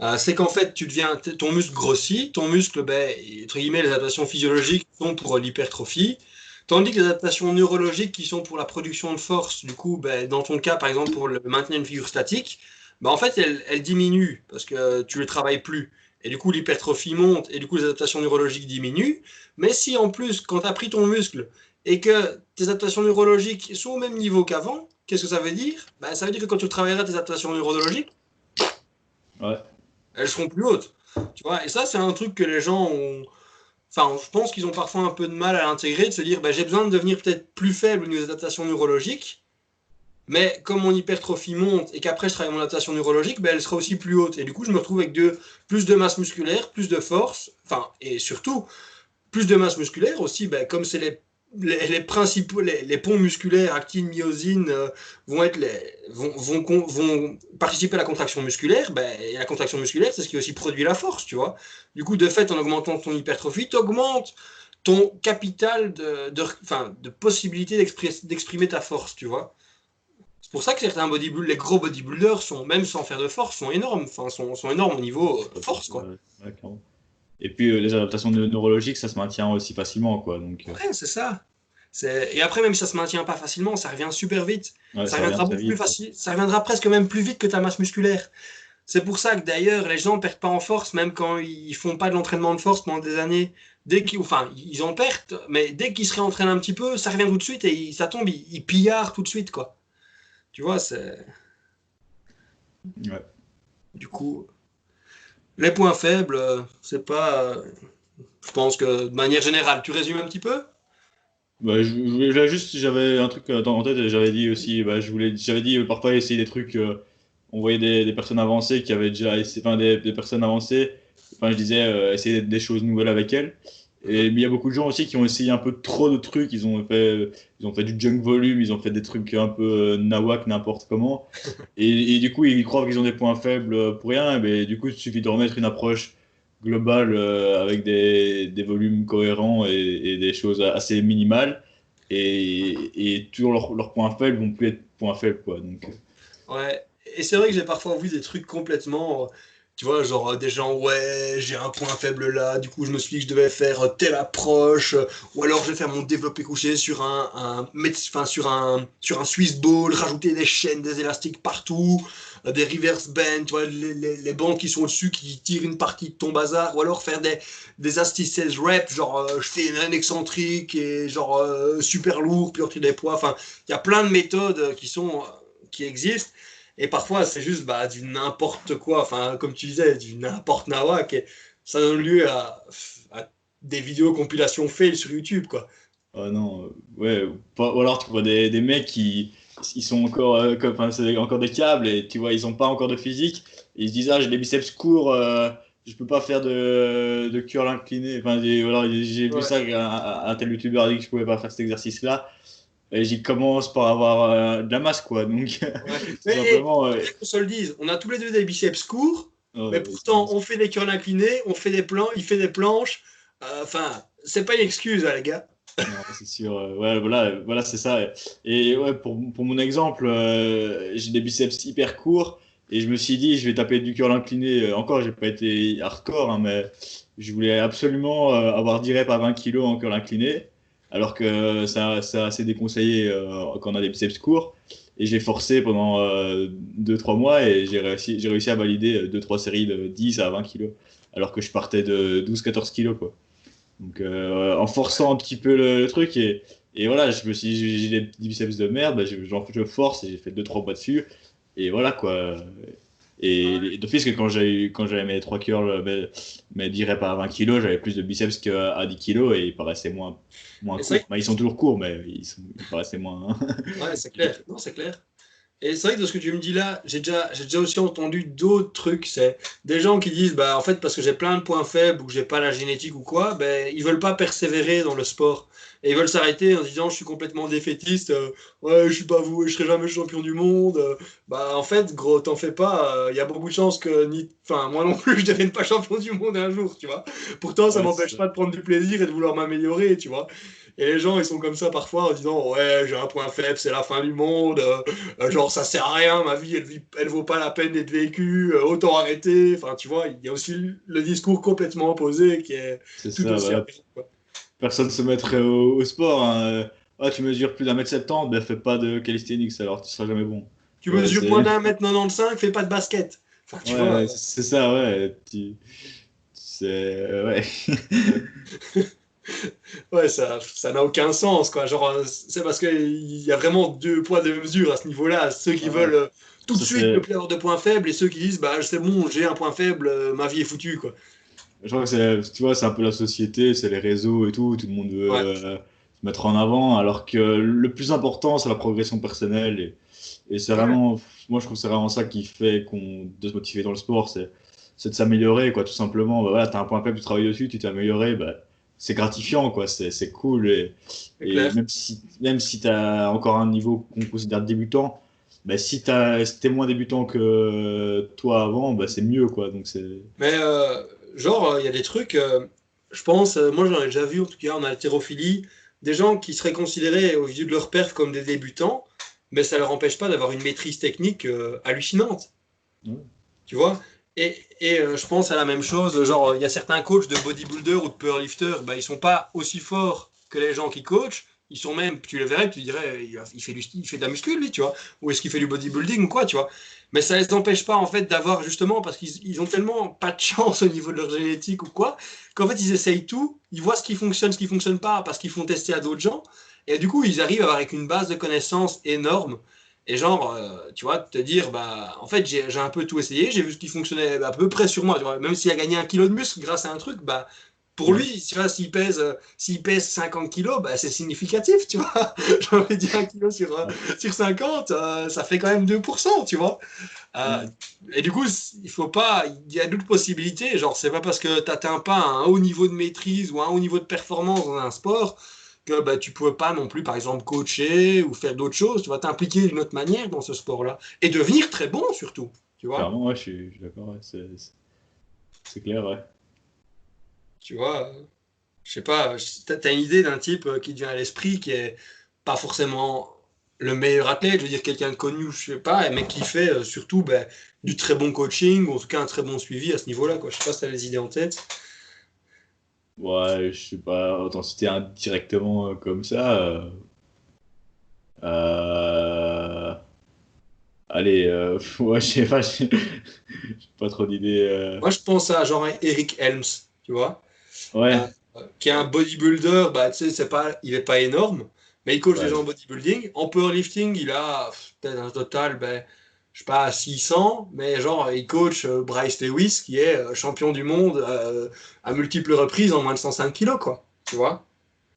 A: euh, C'est qu'en fait, tu deviens, ton muscle grossit, ton muscle, ben, entre guillemets, les adaptations physiologiques sont pour l'hypertrophie. Tandis que les adaptations neurologiques qui sont pour la production de force, du coup, ben, dans ton cas, par exemple, pour le maintenir une figure statique, en fait, elles, diminuent parce que tu ne les travailles plus. Et du coup, l'hypertrophie monte et du coup, les adaptations neurologiques diminuent. Mais si en plus, quand tu as pris ton muscle et que tes adaptations neurologiques sont au même niveau qu'avant, qu'est-ce que ça veut dire? Ben, Ça veut dire que quand tu travailleras tes adaptations neurologiques, elles seront plus hautes. Tu vois et ça, c'est un truc que les gens ont Enfin, je pense qu'ils ont parfois un peu de mal à l'intégrer, de se dire bah, j'ai besoin de devenir peut-être plus faible au niveau des adaptations neurologiques, mais comme mon hypertrophie monte et qu'après je travaille mon adaptation neurologique, bah, elle sera aussi plus haute. Et du coup, je me retrouve avec de, plus de masse musculaire, plus de force, enfin, et surtout, plus de masse musculaire aussi, bah, comme c'est les les, principaux, les, ponts musculaires, actine, myosine, euh, vont, être les, vont, vont, participer à la contraction musculaire. Ben, et la contraction musculaire, c'est ce qui aussi produit la force, tu vois. Du coup, de fait, en augmentant ton hypertrophie, tu augmentes ton capital de, de, de possibilité d'exprimer ta force, tu vois. C'est pour ça que certains bodybuilders, les gros bodybuilders, sont, même sans faire de force, sont énormes. Enfin, sont, sont énormes au niveau de force, quoi.
B: Et puis les adaptations neurologiques, ça se maintient aussi facilement, quoi. Donc,
A: ouais, c'est ça. Et après, même si ça se maintient pas facilement, ça revient super vite. ça, reviendra beaucoup plus facile. Ça reviendra presque même plus vite que ta masse musculaire. C'est pour ça que d'ailleurs, les gens ne perdent pas en force, même quand ils font pas de l'entraînement de force pendant des années. Dès qu'ils, enfin, ils en perdent, mais dès qu'ils se réentraînent un petit peu, ça revient tout de suite et ça tombe, ils, ils pillardent tout de suite, quoi. Tu vois, c'est.
B: Ouais.
A: Du coup, les points faibles, c'est pas. Je pense que de manière générale, tu résumes un petit peu?
B: Bah, je, juste, j'avais un truc en tête, j'avais dit aussi, bah, je voulais, j'avais dit parfois essayer des trucs. Euh, on voyait des, personnes avancées qui avaient déjà essayé, enfin des, des personnes avancées, enfin je disais euh, essayer des choses nouvelles avec elles. Et il y a beaucoup de gens aussi qui ont essayé un peu trop de trucs. Ils ont fait, ils ont fait du junk volume, ils ont fait des trucs un peu euh, nawak, n'importe comment. Et, et, du coup, ils croient qu'ils ont des points faibles pour rien. Mais du coup, il suffit de remettre une approche globale euh, avec des, des, volumes cohérents et, et, des choses assez minimales. Et, et toujours leurs, leurs points faibles vont plus être points faibles. Quoi. Donc,
A: ouais, et c'est vrai que j'ai parfois vu des trucs complètement. Tu vois, genre des gens, ouais, j'ai un point faible là, du coup je me suis dit que je devais faire telle approche, ou alors je vais faire mon développé couché sur un, un, enfin, sur un, sur un Swiss ball, rajouter des chaînes, des élastiques partout, des reverse bends, tu vois, les, les, les bandes qui sont au-dessus qui tirent une partie de ton bazar, ou alors faire des, des astices reps, genre je fais un excentrique et genre super lourd, puis on des poids, enfin, il y a plein de méthodes qui sont, qui existent. Et parfois, c'est juste bah, du n'importe quoi, enfin, comme tu disais, du n'importe nawak. Et ça donne lieu à, des vidéos compilations fail sur YouTube, quoi.
B: Oh non, euh, ouais. Ou alors tu vois des, des mecs qui ils sont encore, euh, enfin, c'est encore des câbles et tu vois, ils n'ont pas encore de physique. Et ils se disent, ah, j'ai des biceps courts, euh, je peux pas faire de, de curl incliné. Enfin, j'ai vu ça, un, un tel youtubeur a dit que je pouvais pas faire cet exercice-là j'y commence par avoir euh, de la masse, quoi. Donc,
A: simplement, on se le dise, on a tous les deux des biceps courts, mais pourtant, on fait des curls inclinés, on fait des plans, il fait des planches. Euh, enfin, c'est pas une excuse, hein, les gars.
B: c'est sûr. Euh, ouais, voilà, voilà c'est ça. Et ouais, pour, pour mon exemple, j'ai des biceps hyper courts et je me suis dit, je vais taper du curl incliné. Encore, j'ai pas été hardcore, hein, mais je voulais absolument avoir 10 reps à 20 kg en curl incliné alors que c'est assez déconseillé euh, quand on a des biceps courts. Et j'ai forcé pendant 2-3 euh, mois et j'ai réussi, à valider 2-3 séries de 10 à 20 kg, alors que je partais de 12-14 kg. Quoi. Donc euh, en forçant un petit peu le, truc, et, voilà, je me suis j'ai des biceps de merde, bah, je force et j'ai fait 2-3 mois dessus. Et voilà quoi. Et d'office que quand j'avais quand j'avais mes 3 curls, mais, mais dirais pas à 20 kg, j'avais plus de biceps qu'à 10 kg et ils paraissaient moins, moins courts. Bah, ils sont toujours courts, mais ils, sont, ils paraissaient moins.
A: ouais, c'est clair. Non, c'est clair. Et c'est vrai que de ce que tu me dis là, j'ai déjà, j'ai déjà aussi entendu d'autres trucs. C'est des gens qui disent, bah, en fait, parce que j'ai plein de points faibles ou que j'ai pas la génétique ou quoi, ben, ils veulent pas persévérer dans le sport et ils veulent s'arrêter en disant je suis complètement défaitiste, euh, ouais je suis pas vous, je serai jamais champion du monde. Euh, bah en fait gros t'en fais pas, il euh, y a beaucoup de chances que ni, enfin moi non plus je devienne pas champion du monde un jour, tu vois. Pourtant ça m'empêche pas de prendre du plaisir et de vouloir m'améliorer, tu vois. Et les gens, ils sont comme ça parfois en disant Ouais, j'ai un point faible, c'est la fin du monde, genre ça sert à rien, ma vie, elle, elle vaut pas la peine d'être vécue, autant arrêter. Enfin, tu vois, il y a aussi le discours complètement opposé qui est,
B: tout ça, aussi personne se mettrait au, sport. Hein. Ah, tu mesures plus d'un mètre 70, ben fais pas de calisthenics alors tu seras jamais bon.
A: Tu mesures moins d'un mètre 95, fais pas de basket.
B: ouais, c'est ça, ouais. C'est. Ouais.
A: ouais, ça ça n'a aucun sens, quoi. Genre, c'est parce qu'il y a vraiment deux poids, deux mesures à ce niveau-là. Ceux qui veulent euh, tout de suite le plaire de points faibles et ceux qui disent, bah, c'est bon, j'ai un point faible, euh, ma vie est foutue, quoi.
B: Je crois que c'est, tu vois, c'est un peu la société, c'est les réseaux et tout, tout le monde veut euh, se mettre en avant, alors que le plus important, c'est la progression personnelle. Et, et c'est vraiment, moi, je trouve que c'est vraiment ça qui fait qu'on, de se motiver dans le sport, c'est, c'est de s'améliorer, quoi, tout simplement. Bah, voilà, tu as un point faible, tu travailles dessus, tu t'es amélioré, bah, c'est gratifiant, quoi, c'est, c'est cool. Et, et même si, même si tu as encore un niveau qu'on considère débutant, bah, si tu es moins débutant que toi avant, bah, c'est mieux, quoi. Donc c'est...
A: Mais euh, genre, euh, il y a des trucs, euh, je pense, euh, moi j'en ai déjà vu en tout cas en haltérophilie, des gens qui seraient considérés au vu de leur perf comme des débutants, mais ça ne leur empêche pas d'avoir une maîtrise technique hallucinante. Tu vois? Et, et euh, je pense à la même chose, genre, il y a certains coachs de bodybuilder ou de powerlifter, bah, ils sont pas aussi forts que les gens qui coachent. Ils sont même, tu les verrais, tu dirais, il, fait, du, il fait de la muscule, lui, tu vois. Ou est-ce qu'il fait du bodybuilding ou quoi, tu vois. Mais ça ne les empêche pas, en fait, d'avoir justement, parce qu'ils ont tellement pas de chance au niveau de leur génétique ou quoi, qu'en fait, ils essayent tout, ils voient ce qui fonctionne, ce qui fonctionne pas, parce qu'ils font tester à d'autres gens. Et du coup, ils arrivent avec une base de connaissances énorme. Et genre, euh, tu vois, te dire, bah, en fait, j'ai un peu tout essayé, j'ai vu ce qui fonctionnait à peu près sur moi. Même s'il a gagné un kilo de muscle grâce à un truc, bah, pour lui, tu vois, s'il pèse, s'il pèse 50 kilos, bah, c'est significatif, tu vois. J'ai envie de dire un kilo sur, euh, sur 50, euh, ça fait quand même 2%, tu vois. Et du coup, il faut pas, il y a d'autres possibilités. Genre, c'est pas parce que tu n'atteins pas un haut niveau de maîtrise ou un haut niveau de performance dans un sport que bah, tu ne pouvais pas non plus, par exemple, coacher ou faire d'autres choses. Tu vas t'impliquer d'une autre manière dans ce sport-là. Et devenir très bon, surtout. Tu vois
B: Clairement, ouais, je suis, d'accord. c'est clair, ouais.
A: Tu vois, je sais pas, tu as une idée d'un type euh, qui vient à l'esprit qui est pas forcément le meilleur athlète, je veux dire quelqu'un de connu, je sais pas, mais qui fait euh, surtout ben, du très bon coaching, ou en tout cas un très bon suivi à ce niveau-là. Quoi. Je sais pas si tu as les idées en tête.
B: Ouais, je sais pas, autant citer un directement euh, comme ça. Euh, allez, ouais, je sais pas, j'ai pas trop d'idées.
A: Moi, je pense à genre Eric Helms, tu vois.
B: Ouais.
A: qui est un bodybuilder, bah, tu sais, c'est pas, il est pas énorme, mais il coach des gens en bodybuilding. En powerlifting, il a peut-être un total, ben, je sais pas, 600, mais genre, il coach euh, Bryce Lewis, qui est euh, champion du monde euh, à multiples reprises en moins de 105 kilos, quoi. Tu vois?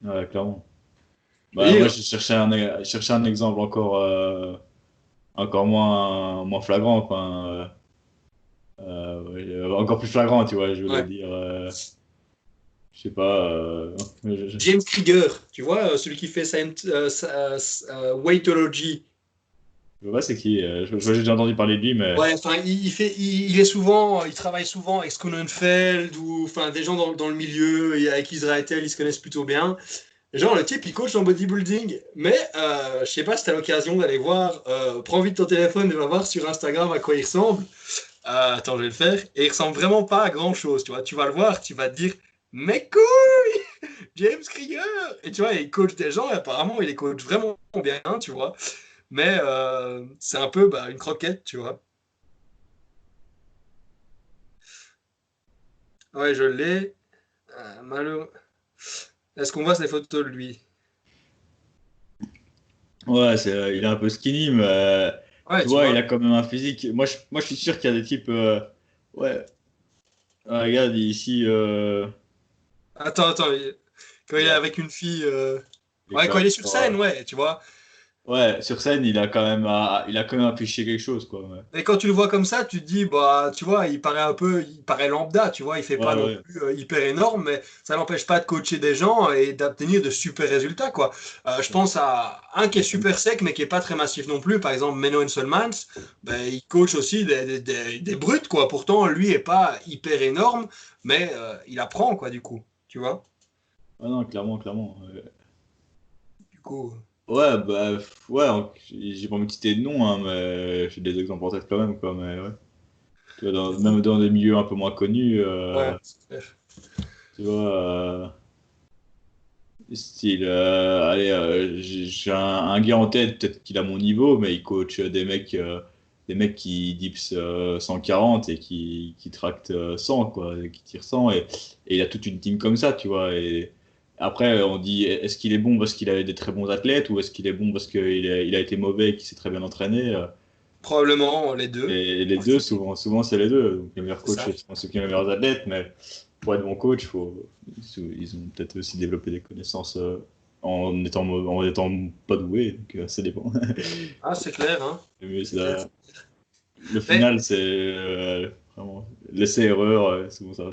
B: Ouais, clairement. Bah, moi, je cherchais un, un exemple encore, encore moins, moins flagrant, enfin, encore plus flagrant, tu vois, je voulais dire. Je sais pas.
A: James Krieger, tu vois, celui qui fait Weightology
B: vois c'est qui euh, J'ai déjà entendu parler de lui, mais.
A: Ouais, enfin, il, fait, il, est souvent, il travaille souvent avec Skonenfeld ou enfin des gens dans, dans le milieu et avec Israël, ils se connaissent plutôt bien. Genre, le type, il coach en bodybuilding, mais euh, je sais pas si tu as l'occasion d'aller voir, euh, prends vite ton téléphone et va voir sur Instagram à quoi il ressemble. Euh, attends, je vais le faire. Et il ressemble vraiment pas à grand chose, tu vois. Tu vas le voir, tu vas te dire, mais couille James Krieger Et tu vois, il coach des gens et apparemment, il les coach vraiment bien, tu vois. Mais euh, c'est un peu bah, une croquette, tu vois. Ouais, je l'ai. Euh, Est-ce qu'on voit ces photos de lui?
B: Ouais, c'est, euh, il est un peu skinny, mais tu, vois, il a quand même un physique. Moi, je, moi, je suis sûr qu'il y a des types. ouais. Ah, regarde, ici.
A: Attends, attends. Quand il est avec une fille. Ouais, quand il est sur scène, ouais, tu vois.
B: Ouais, sur scène, il a quand même, il a quand même affiché quelque chose, quoi.
A: Et quand tu le vois comme ça, tu te dis, bah, tu vois, il paraît un peu, il paraît lambda, tu vois, il fait pas non plus euh, hyper énorme, mais ça n'empêche pas de coacher des gens et d'obtenir de super résultats, quoi. Euh, je pense à un qui est super sec, mais qui est pas très massif non plus, par exemple Menno Enselmans, ben, il coach aussi des, des, des, brutes, quoi. Pourtant, lui est pas hyper énorme, mais euh, il apprend, quoi, du coup, tu vois?
B: Ah non, clairement, clairement.
A: Du coup.
B: Ouais, bah, ouais, j'ai pas envie de citer de nom, hein, mais j'ai des exemples en tête quand même, quoi, mais ouais. Tu vois, dans, même dans des milieux un peu moins connus, euh, ouais, tu vois, euh, style, euh, allez, j'ai un, gars en tête, peut-être qu'il a mon niveau, mais il coach des mecs, des mecs qui dips 140 et qui, qui tractent 100, quoi, qui tirent 100, et, et il a toute une team comme ça, tu vois, et après, on dit est-ce qu'il est bon parce qu'il a des très bons athlètes ou est-ce qu'il est bon parce qu'il a, il a été mauvais et qu'il s'est très bien entraîné euh?
A: Probablement les deux.
B: Et les deux, souvent, souvent c'est les deux. Donc, les meilleurs coachs, sont ceux qui ont les meilleurs athlètes, mais pour être bon coach, faut, ils ont peut-être aussi développé des connaissances euh, en étant, en étant pas doués, donc euh, ça dépend.
A: ah, c'est clair. Hein.
B: Le final, c'est Vraiment, laisser erreur, euh, souvent ça,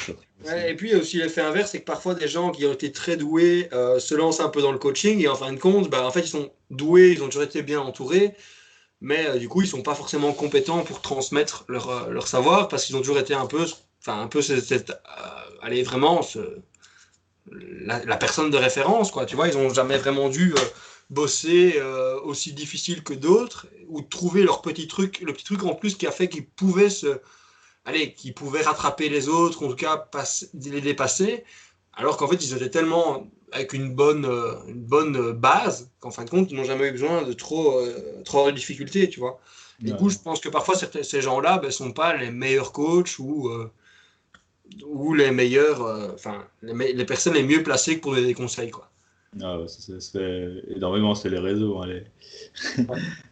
A: ça et puis il y a aussi l'effet inverse, c'est que parfois des gens qui ont été très doués euh, se lancent un peu dans le coaching et en fin de compte, bah, en fait ils sont doués, ils ont toujours été bien entourés, mais euh, du coup ils sont pas forcément compétents pour transmettre leur, leur savoir parce qu'ils ont toujours été un peu, enfin un peu cette, allez vraiment la, la, personne de référence quoi, tu vois, ils ont jamais vraiment dû bosser euh, aussi difficile que d'autres ou trouver leur petit truc, le petit truc en plus qui a fait qu'ils pouvaient se, allez, qu'ils pouvaient rattraper les autres, en tout cas les dépasser, alors qu'en fait ils étaient tellement avec une bonne, euh, une bonne base qu'en fin de compte ils n'ont jamais eu besoin de trop, euh, trop de difficultés, tu vois. Du coup, je pense que parfois ces gens-là ne ben, sont pas les meilleurs coachs ou ou les meilleurs, enfin les, les, personnes les mieux placées pour donner des conseils, quoi.
B: Ah ça, se fait énormément sur les réseaux. Hein, les...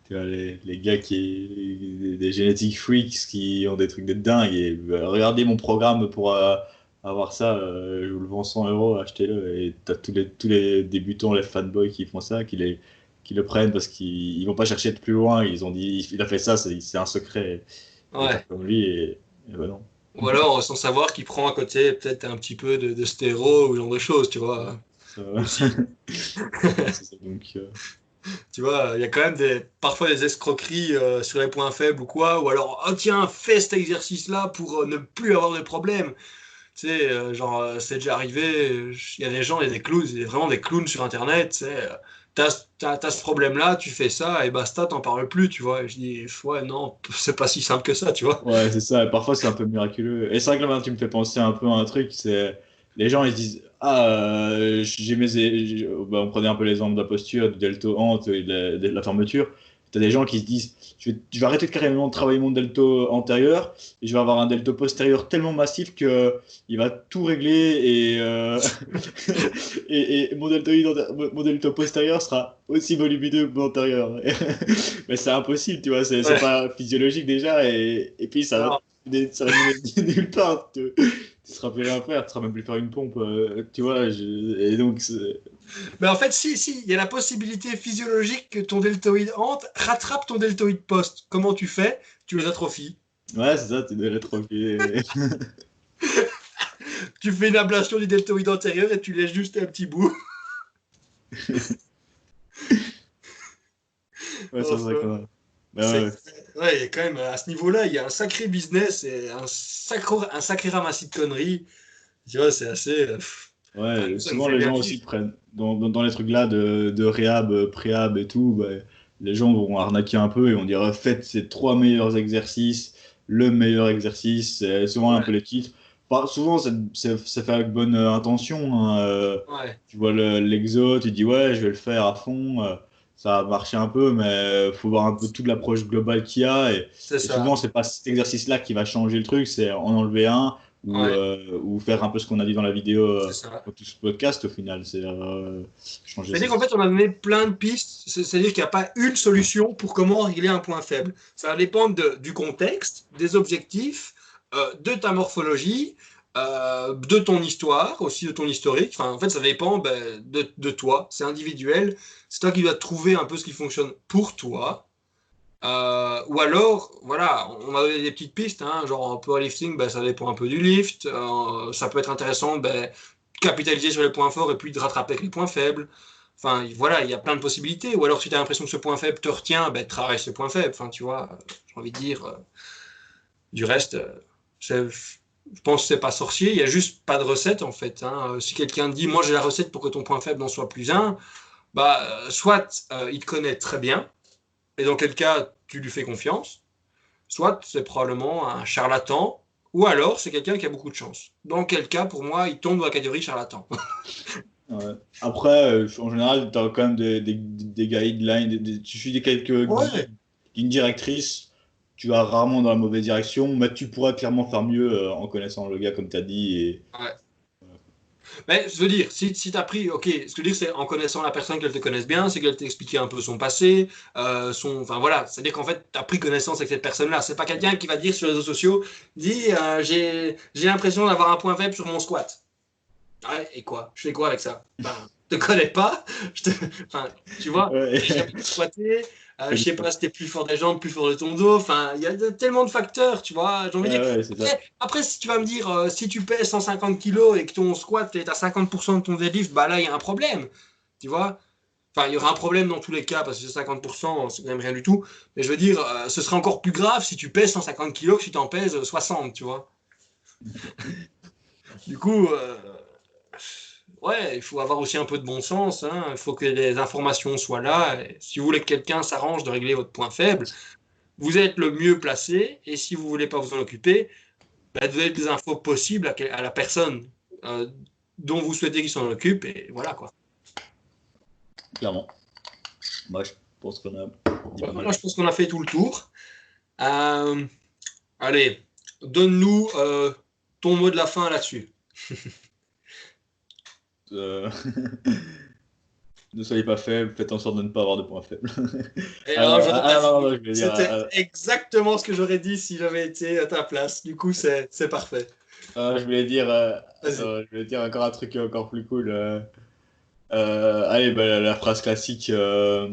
B: tu vois, les, les, gars qui. des génétiques freaks qui ont des trucs de dingue. Et bah, regardez mon programme pour euh, avoir ça, euh, je vous le vends 100 euros, achetez-le. Et t'as tous les, tous les débutants, les fanboys qui font ça, qui, les, qui le prennent parce qu'ils vont pas chercher de plus loin. Ils ont dit, il a fait ça, c'est un secret.
A: Ouais.
B: Comme lui, et, et bah non.
A: Ou alors sans savoir qu'il prend à côté peut-être un petit peu de, de stéro ou genre de choses, tu vois.
B: Euh,
A: tu vois, il y a quand même des, parfois des escroqueries euh, sur les points faibles ou quoi, ou alors, oh tiens, fais cet exercice-là pour euh, ne plus avoir de problème. Tu sais, genre, c'est déjà arrivé, il y a des gens, il y a des clowns, il y a vraiment des clowns sur Internet, tu sais, t'as as, ce problème-là, tu fais ça, et basta, t'en parles plus, tu vois. Et je dis, ouais, non, c'est pas si simple que ça, tu vois.
B: Ouais, c'est ça, parfois c'est un peu miraculeux. Et c'est vrai que tu me fais penser un peu à un truc, c'est les gens ils disent ah euh, j'ai mes bah, on prenait un peu l'exemple de la posture du delto hante et de la, fermeture tu as des gens qui se disent je vais, je vais, arrêter de carrément de travailler mon delto antérieur et je vais avoir un delto postérieur tellement massif que il va tout régler et, euh, et, mon, delto, mon delto postérieur sera aussi volumineux que mon antérieur mais c'est impossible tu vois c'est pas physiologique déjà et, et puis ça, ça va nulle part tu seras plus rien faire, tu seras même plus faire une pompe, euh, tu vois. Et donc.
A: Mais en fait, si, si, il y a la possibilité physiologique que ton deltoïde hante rattrape ton deltoïde post. Comment tu fais? Tu les atrophies.
B: Ouais, c'est ça, tu les atrophies.
A: tu fais une ablation du deltoïde antérieur et tu laisses juste un petit bout.
B: ouais, ça serait quoi.
A: ouais ouais, quand même, à ce niveau-là, il y a un sacré business et un sacré, un sacré ramassis de conneries. Tu vois, c'est assez. Euh,
B: ouais, souvent les gens aussi prennent. Dans, dans, les trucs là de, de réhab, euh, préhab et tout, bah, les gens vont arnaquer un peu et on dirait faites ces trois meilleurs exercices, le meilleur exercice, c'est souvent un peu les titres. Pas, souvent, c'est fait avec bonne euh, intention. Hein,
A: ouais.
B: Tu vois l'exo, tu dis ouais, je vais le faire à fond ça a marché un peu, mais il faut voir un peu toute l'approche globale qu'il y a. Et, et souvent, c'est pas cet exercice-là qui va changer le truc, c'est en enlever un ou, euh, ou faire un peu ce qu'on a dit dans la vidéo euh, tout ce podcast au final. C'est euh,
A: changer. C'est-à-dire qu'en fait, on a donné plein de pistes. C'est-à-dire qu'il n'y a pas une solution pour comment régler un point faible. Ça va dépendre du contexte, des objectifs, euh, de ta morphologie. De ton histoire, aussi de ton historique. Enfin, en fait, ça dépend ben, de, de, toi. C'est individuel. C'est toi qui dois trouver un peu ce qui fonctionne pour toi. Euh, ou alors, voilà, on a donné des petites pistes, hein, genre en powerlifting, ben, ça dépend un peu du lift. Euh, ça peut être intéressant ben, capitaliser sur les points forts et puis de rattraper avec les points faibles. Enfin, voilà, il y a plein de possibilités. Ou alors, si tu as l'impression que ce point faible te retient, ben, travaille ce point faible. Enfin, tu vois, j'ai envie de dire, du reste, je pense que c'est pas sorcier, il y a juste pas de recette en fait. Hein. Euh, si quelqu'un dit moi j'ai la recette pour que ton point faible en soit plus un, bah euh, soit euh, il te connaît très bien, et dans quel cas tu lui fais confiance, soit c'est probablement un charlatan, ou alors c'est quelqu'un qui a beaucoup de chance. Dans quel cas pour moi il tombe dans la catégorie charlatan.
B: Après, en général, tu as quand même des, des, guidelines, tu suis des quelques lignes directrices tu vas rarement dans la mauvaise direction, mais tu pourrais clairement faire mieux euh, en connaissant le gars, comme tu as dit. Et...
A: Ouais. Mais je veux dire, si, si tu as pris, ok, ce que je veux dire, c'est en connaissant la personne qu'elle te connaisse bien, c'est qu'elle t'expliqué un peu son passé, euh, son, enfin voilà, c'est-à-dire qu'en fait, tu as pris connaissance avec cette personne-là. C'est pas quelqu'un qui va dire sur les réseaux sociaux, dit, euh, j'ai l'impression d'avoir un point faible sur mon squat. Ouais, et quoi? Je fais quoi avec ça? Ben, te connais pas, je te... enfin, tu vois, ouais. j'ai squatter, euh, je sais pas si t'es plus fort des jambes, plus fort de ton dos. Enfin, il y a tellement de facteurs, tu vois. J'ai envie de dire. Après, si tu vas me dire, euh, si tu pèses 150 kg et que ton squat est à 50% de ton deadlift, bah là, il y a un problème. Tu vois Enfin, il y aura un problème dans tous les cas parce que 50%, c'est quand même rien du tout. Mais je veux dire, euh, ce serait encore plus grave si tu pèses 150 kg que si tu en pèses 60, tu vois. du coup, ouais, il faut avoir aussi un peu de bon sens. hein. Il faut que les informations soient là. Et si vous voulez que quelqu'un s'arrange de régler votre point faible, vous êtes le mieux placé. Et si vous voulez pas vous en occuper, bah, donnez des infos possibles à, la personne euh, dont vous souhaitez qu'il s'en occupe. Et voilà quoi.
B: Clairement. Moi, je pense qu'on a.
A: Moi, je pense qu'on a fait tout le tour. Euh, allez, donne-nous euh, ton mot de la fin là-dessus.
B: Euh, ne soyez pas faible, faites en sorte de ne pas avoir de points faibles.
A: C'était
B: ah,
A: exactement ce que j'aurais dit si j'avais été à ta place. Du coup, c'est parfait.
B: ah, je voulais dire, euh, euh, je voulais dire encore un truc encore plus cool. euh, euh, allez, bah, la, la phrase classique euh,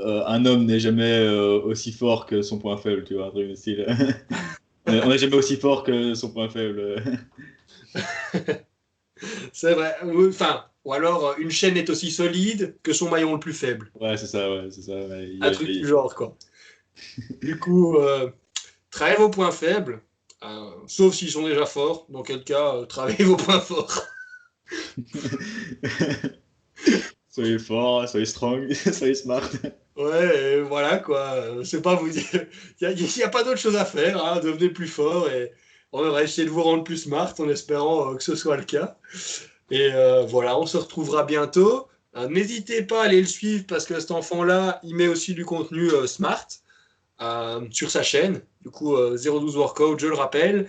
B: euh, un homme n'est jamais euh, aussi fort que son point faible, tu vois, un truc style. On n'est jamais aussi fort que son point faible.
A: C'est vrai. Enfin, ou alors, euh, une chaîne est aussi solide que son maillon le plus faible.
B: Ouais, c'est ça, ouais, c'est ça. ouais.
A: Un truc du genre, quoi. du coup, euh, travaillez vos points faibles, euh, sauf s'ils sont déjà forts. Dans quel cas, euh, travaillez vos points forts.
B: soyez fort, soyez strong, soyez smart.
A: Ouais, voilà, quoi. C'est pas vous dire. Il n'y a, pas d'autre chose à faire. Hein. Devenez plus fort et on va essayer de vous rendre plus smart en espérant que ce soit le cas. Et euh, voilà, on se retrouvera bientôt. Euh, N'hésitez pas à aller le suivre parce que cet enfant-là, il met aussi du contenu euh, smart sur sa chaîne. Du coup, euh, 012 Workout, je le rappelle.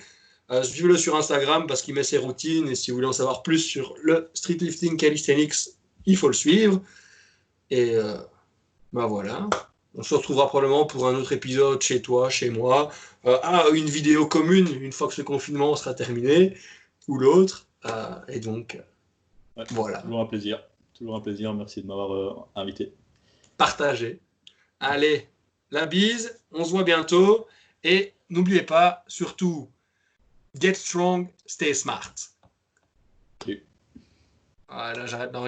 A: Suivez-le sur Instagram parce qu'il met ses routines. Et si vous voulez en savoir plus sur le street lifting calisthenics, il faut le suivre. Et ben voilà. On se retrouvera probablement pour un autre épisode chez toi, chez moi. Ah, une vidéo commune une fois que ce confinement sera terminé, ou l'autre. Euh, et donc,
B: Ouais.
A: voilà,
B: Toujours un plaisir. Toujours un plaisir. Merci de m'avoir euh, invité.
A: partagez. Allez, la bise, on se voit bientôt. Et n'oubliez pas, surtout, get strong, stay smart.
B: Ok.
A: Voilà, j'arrête.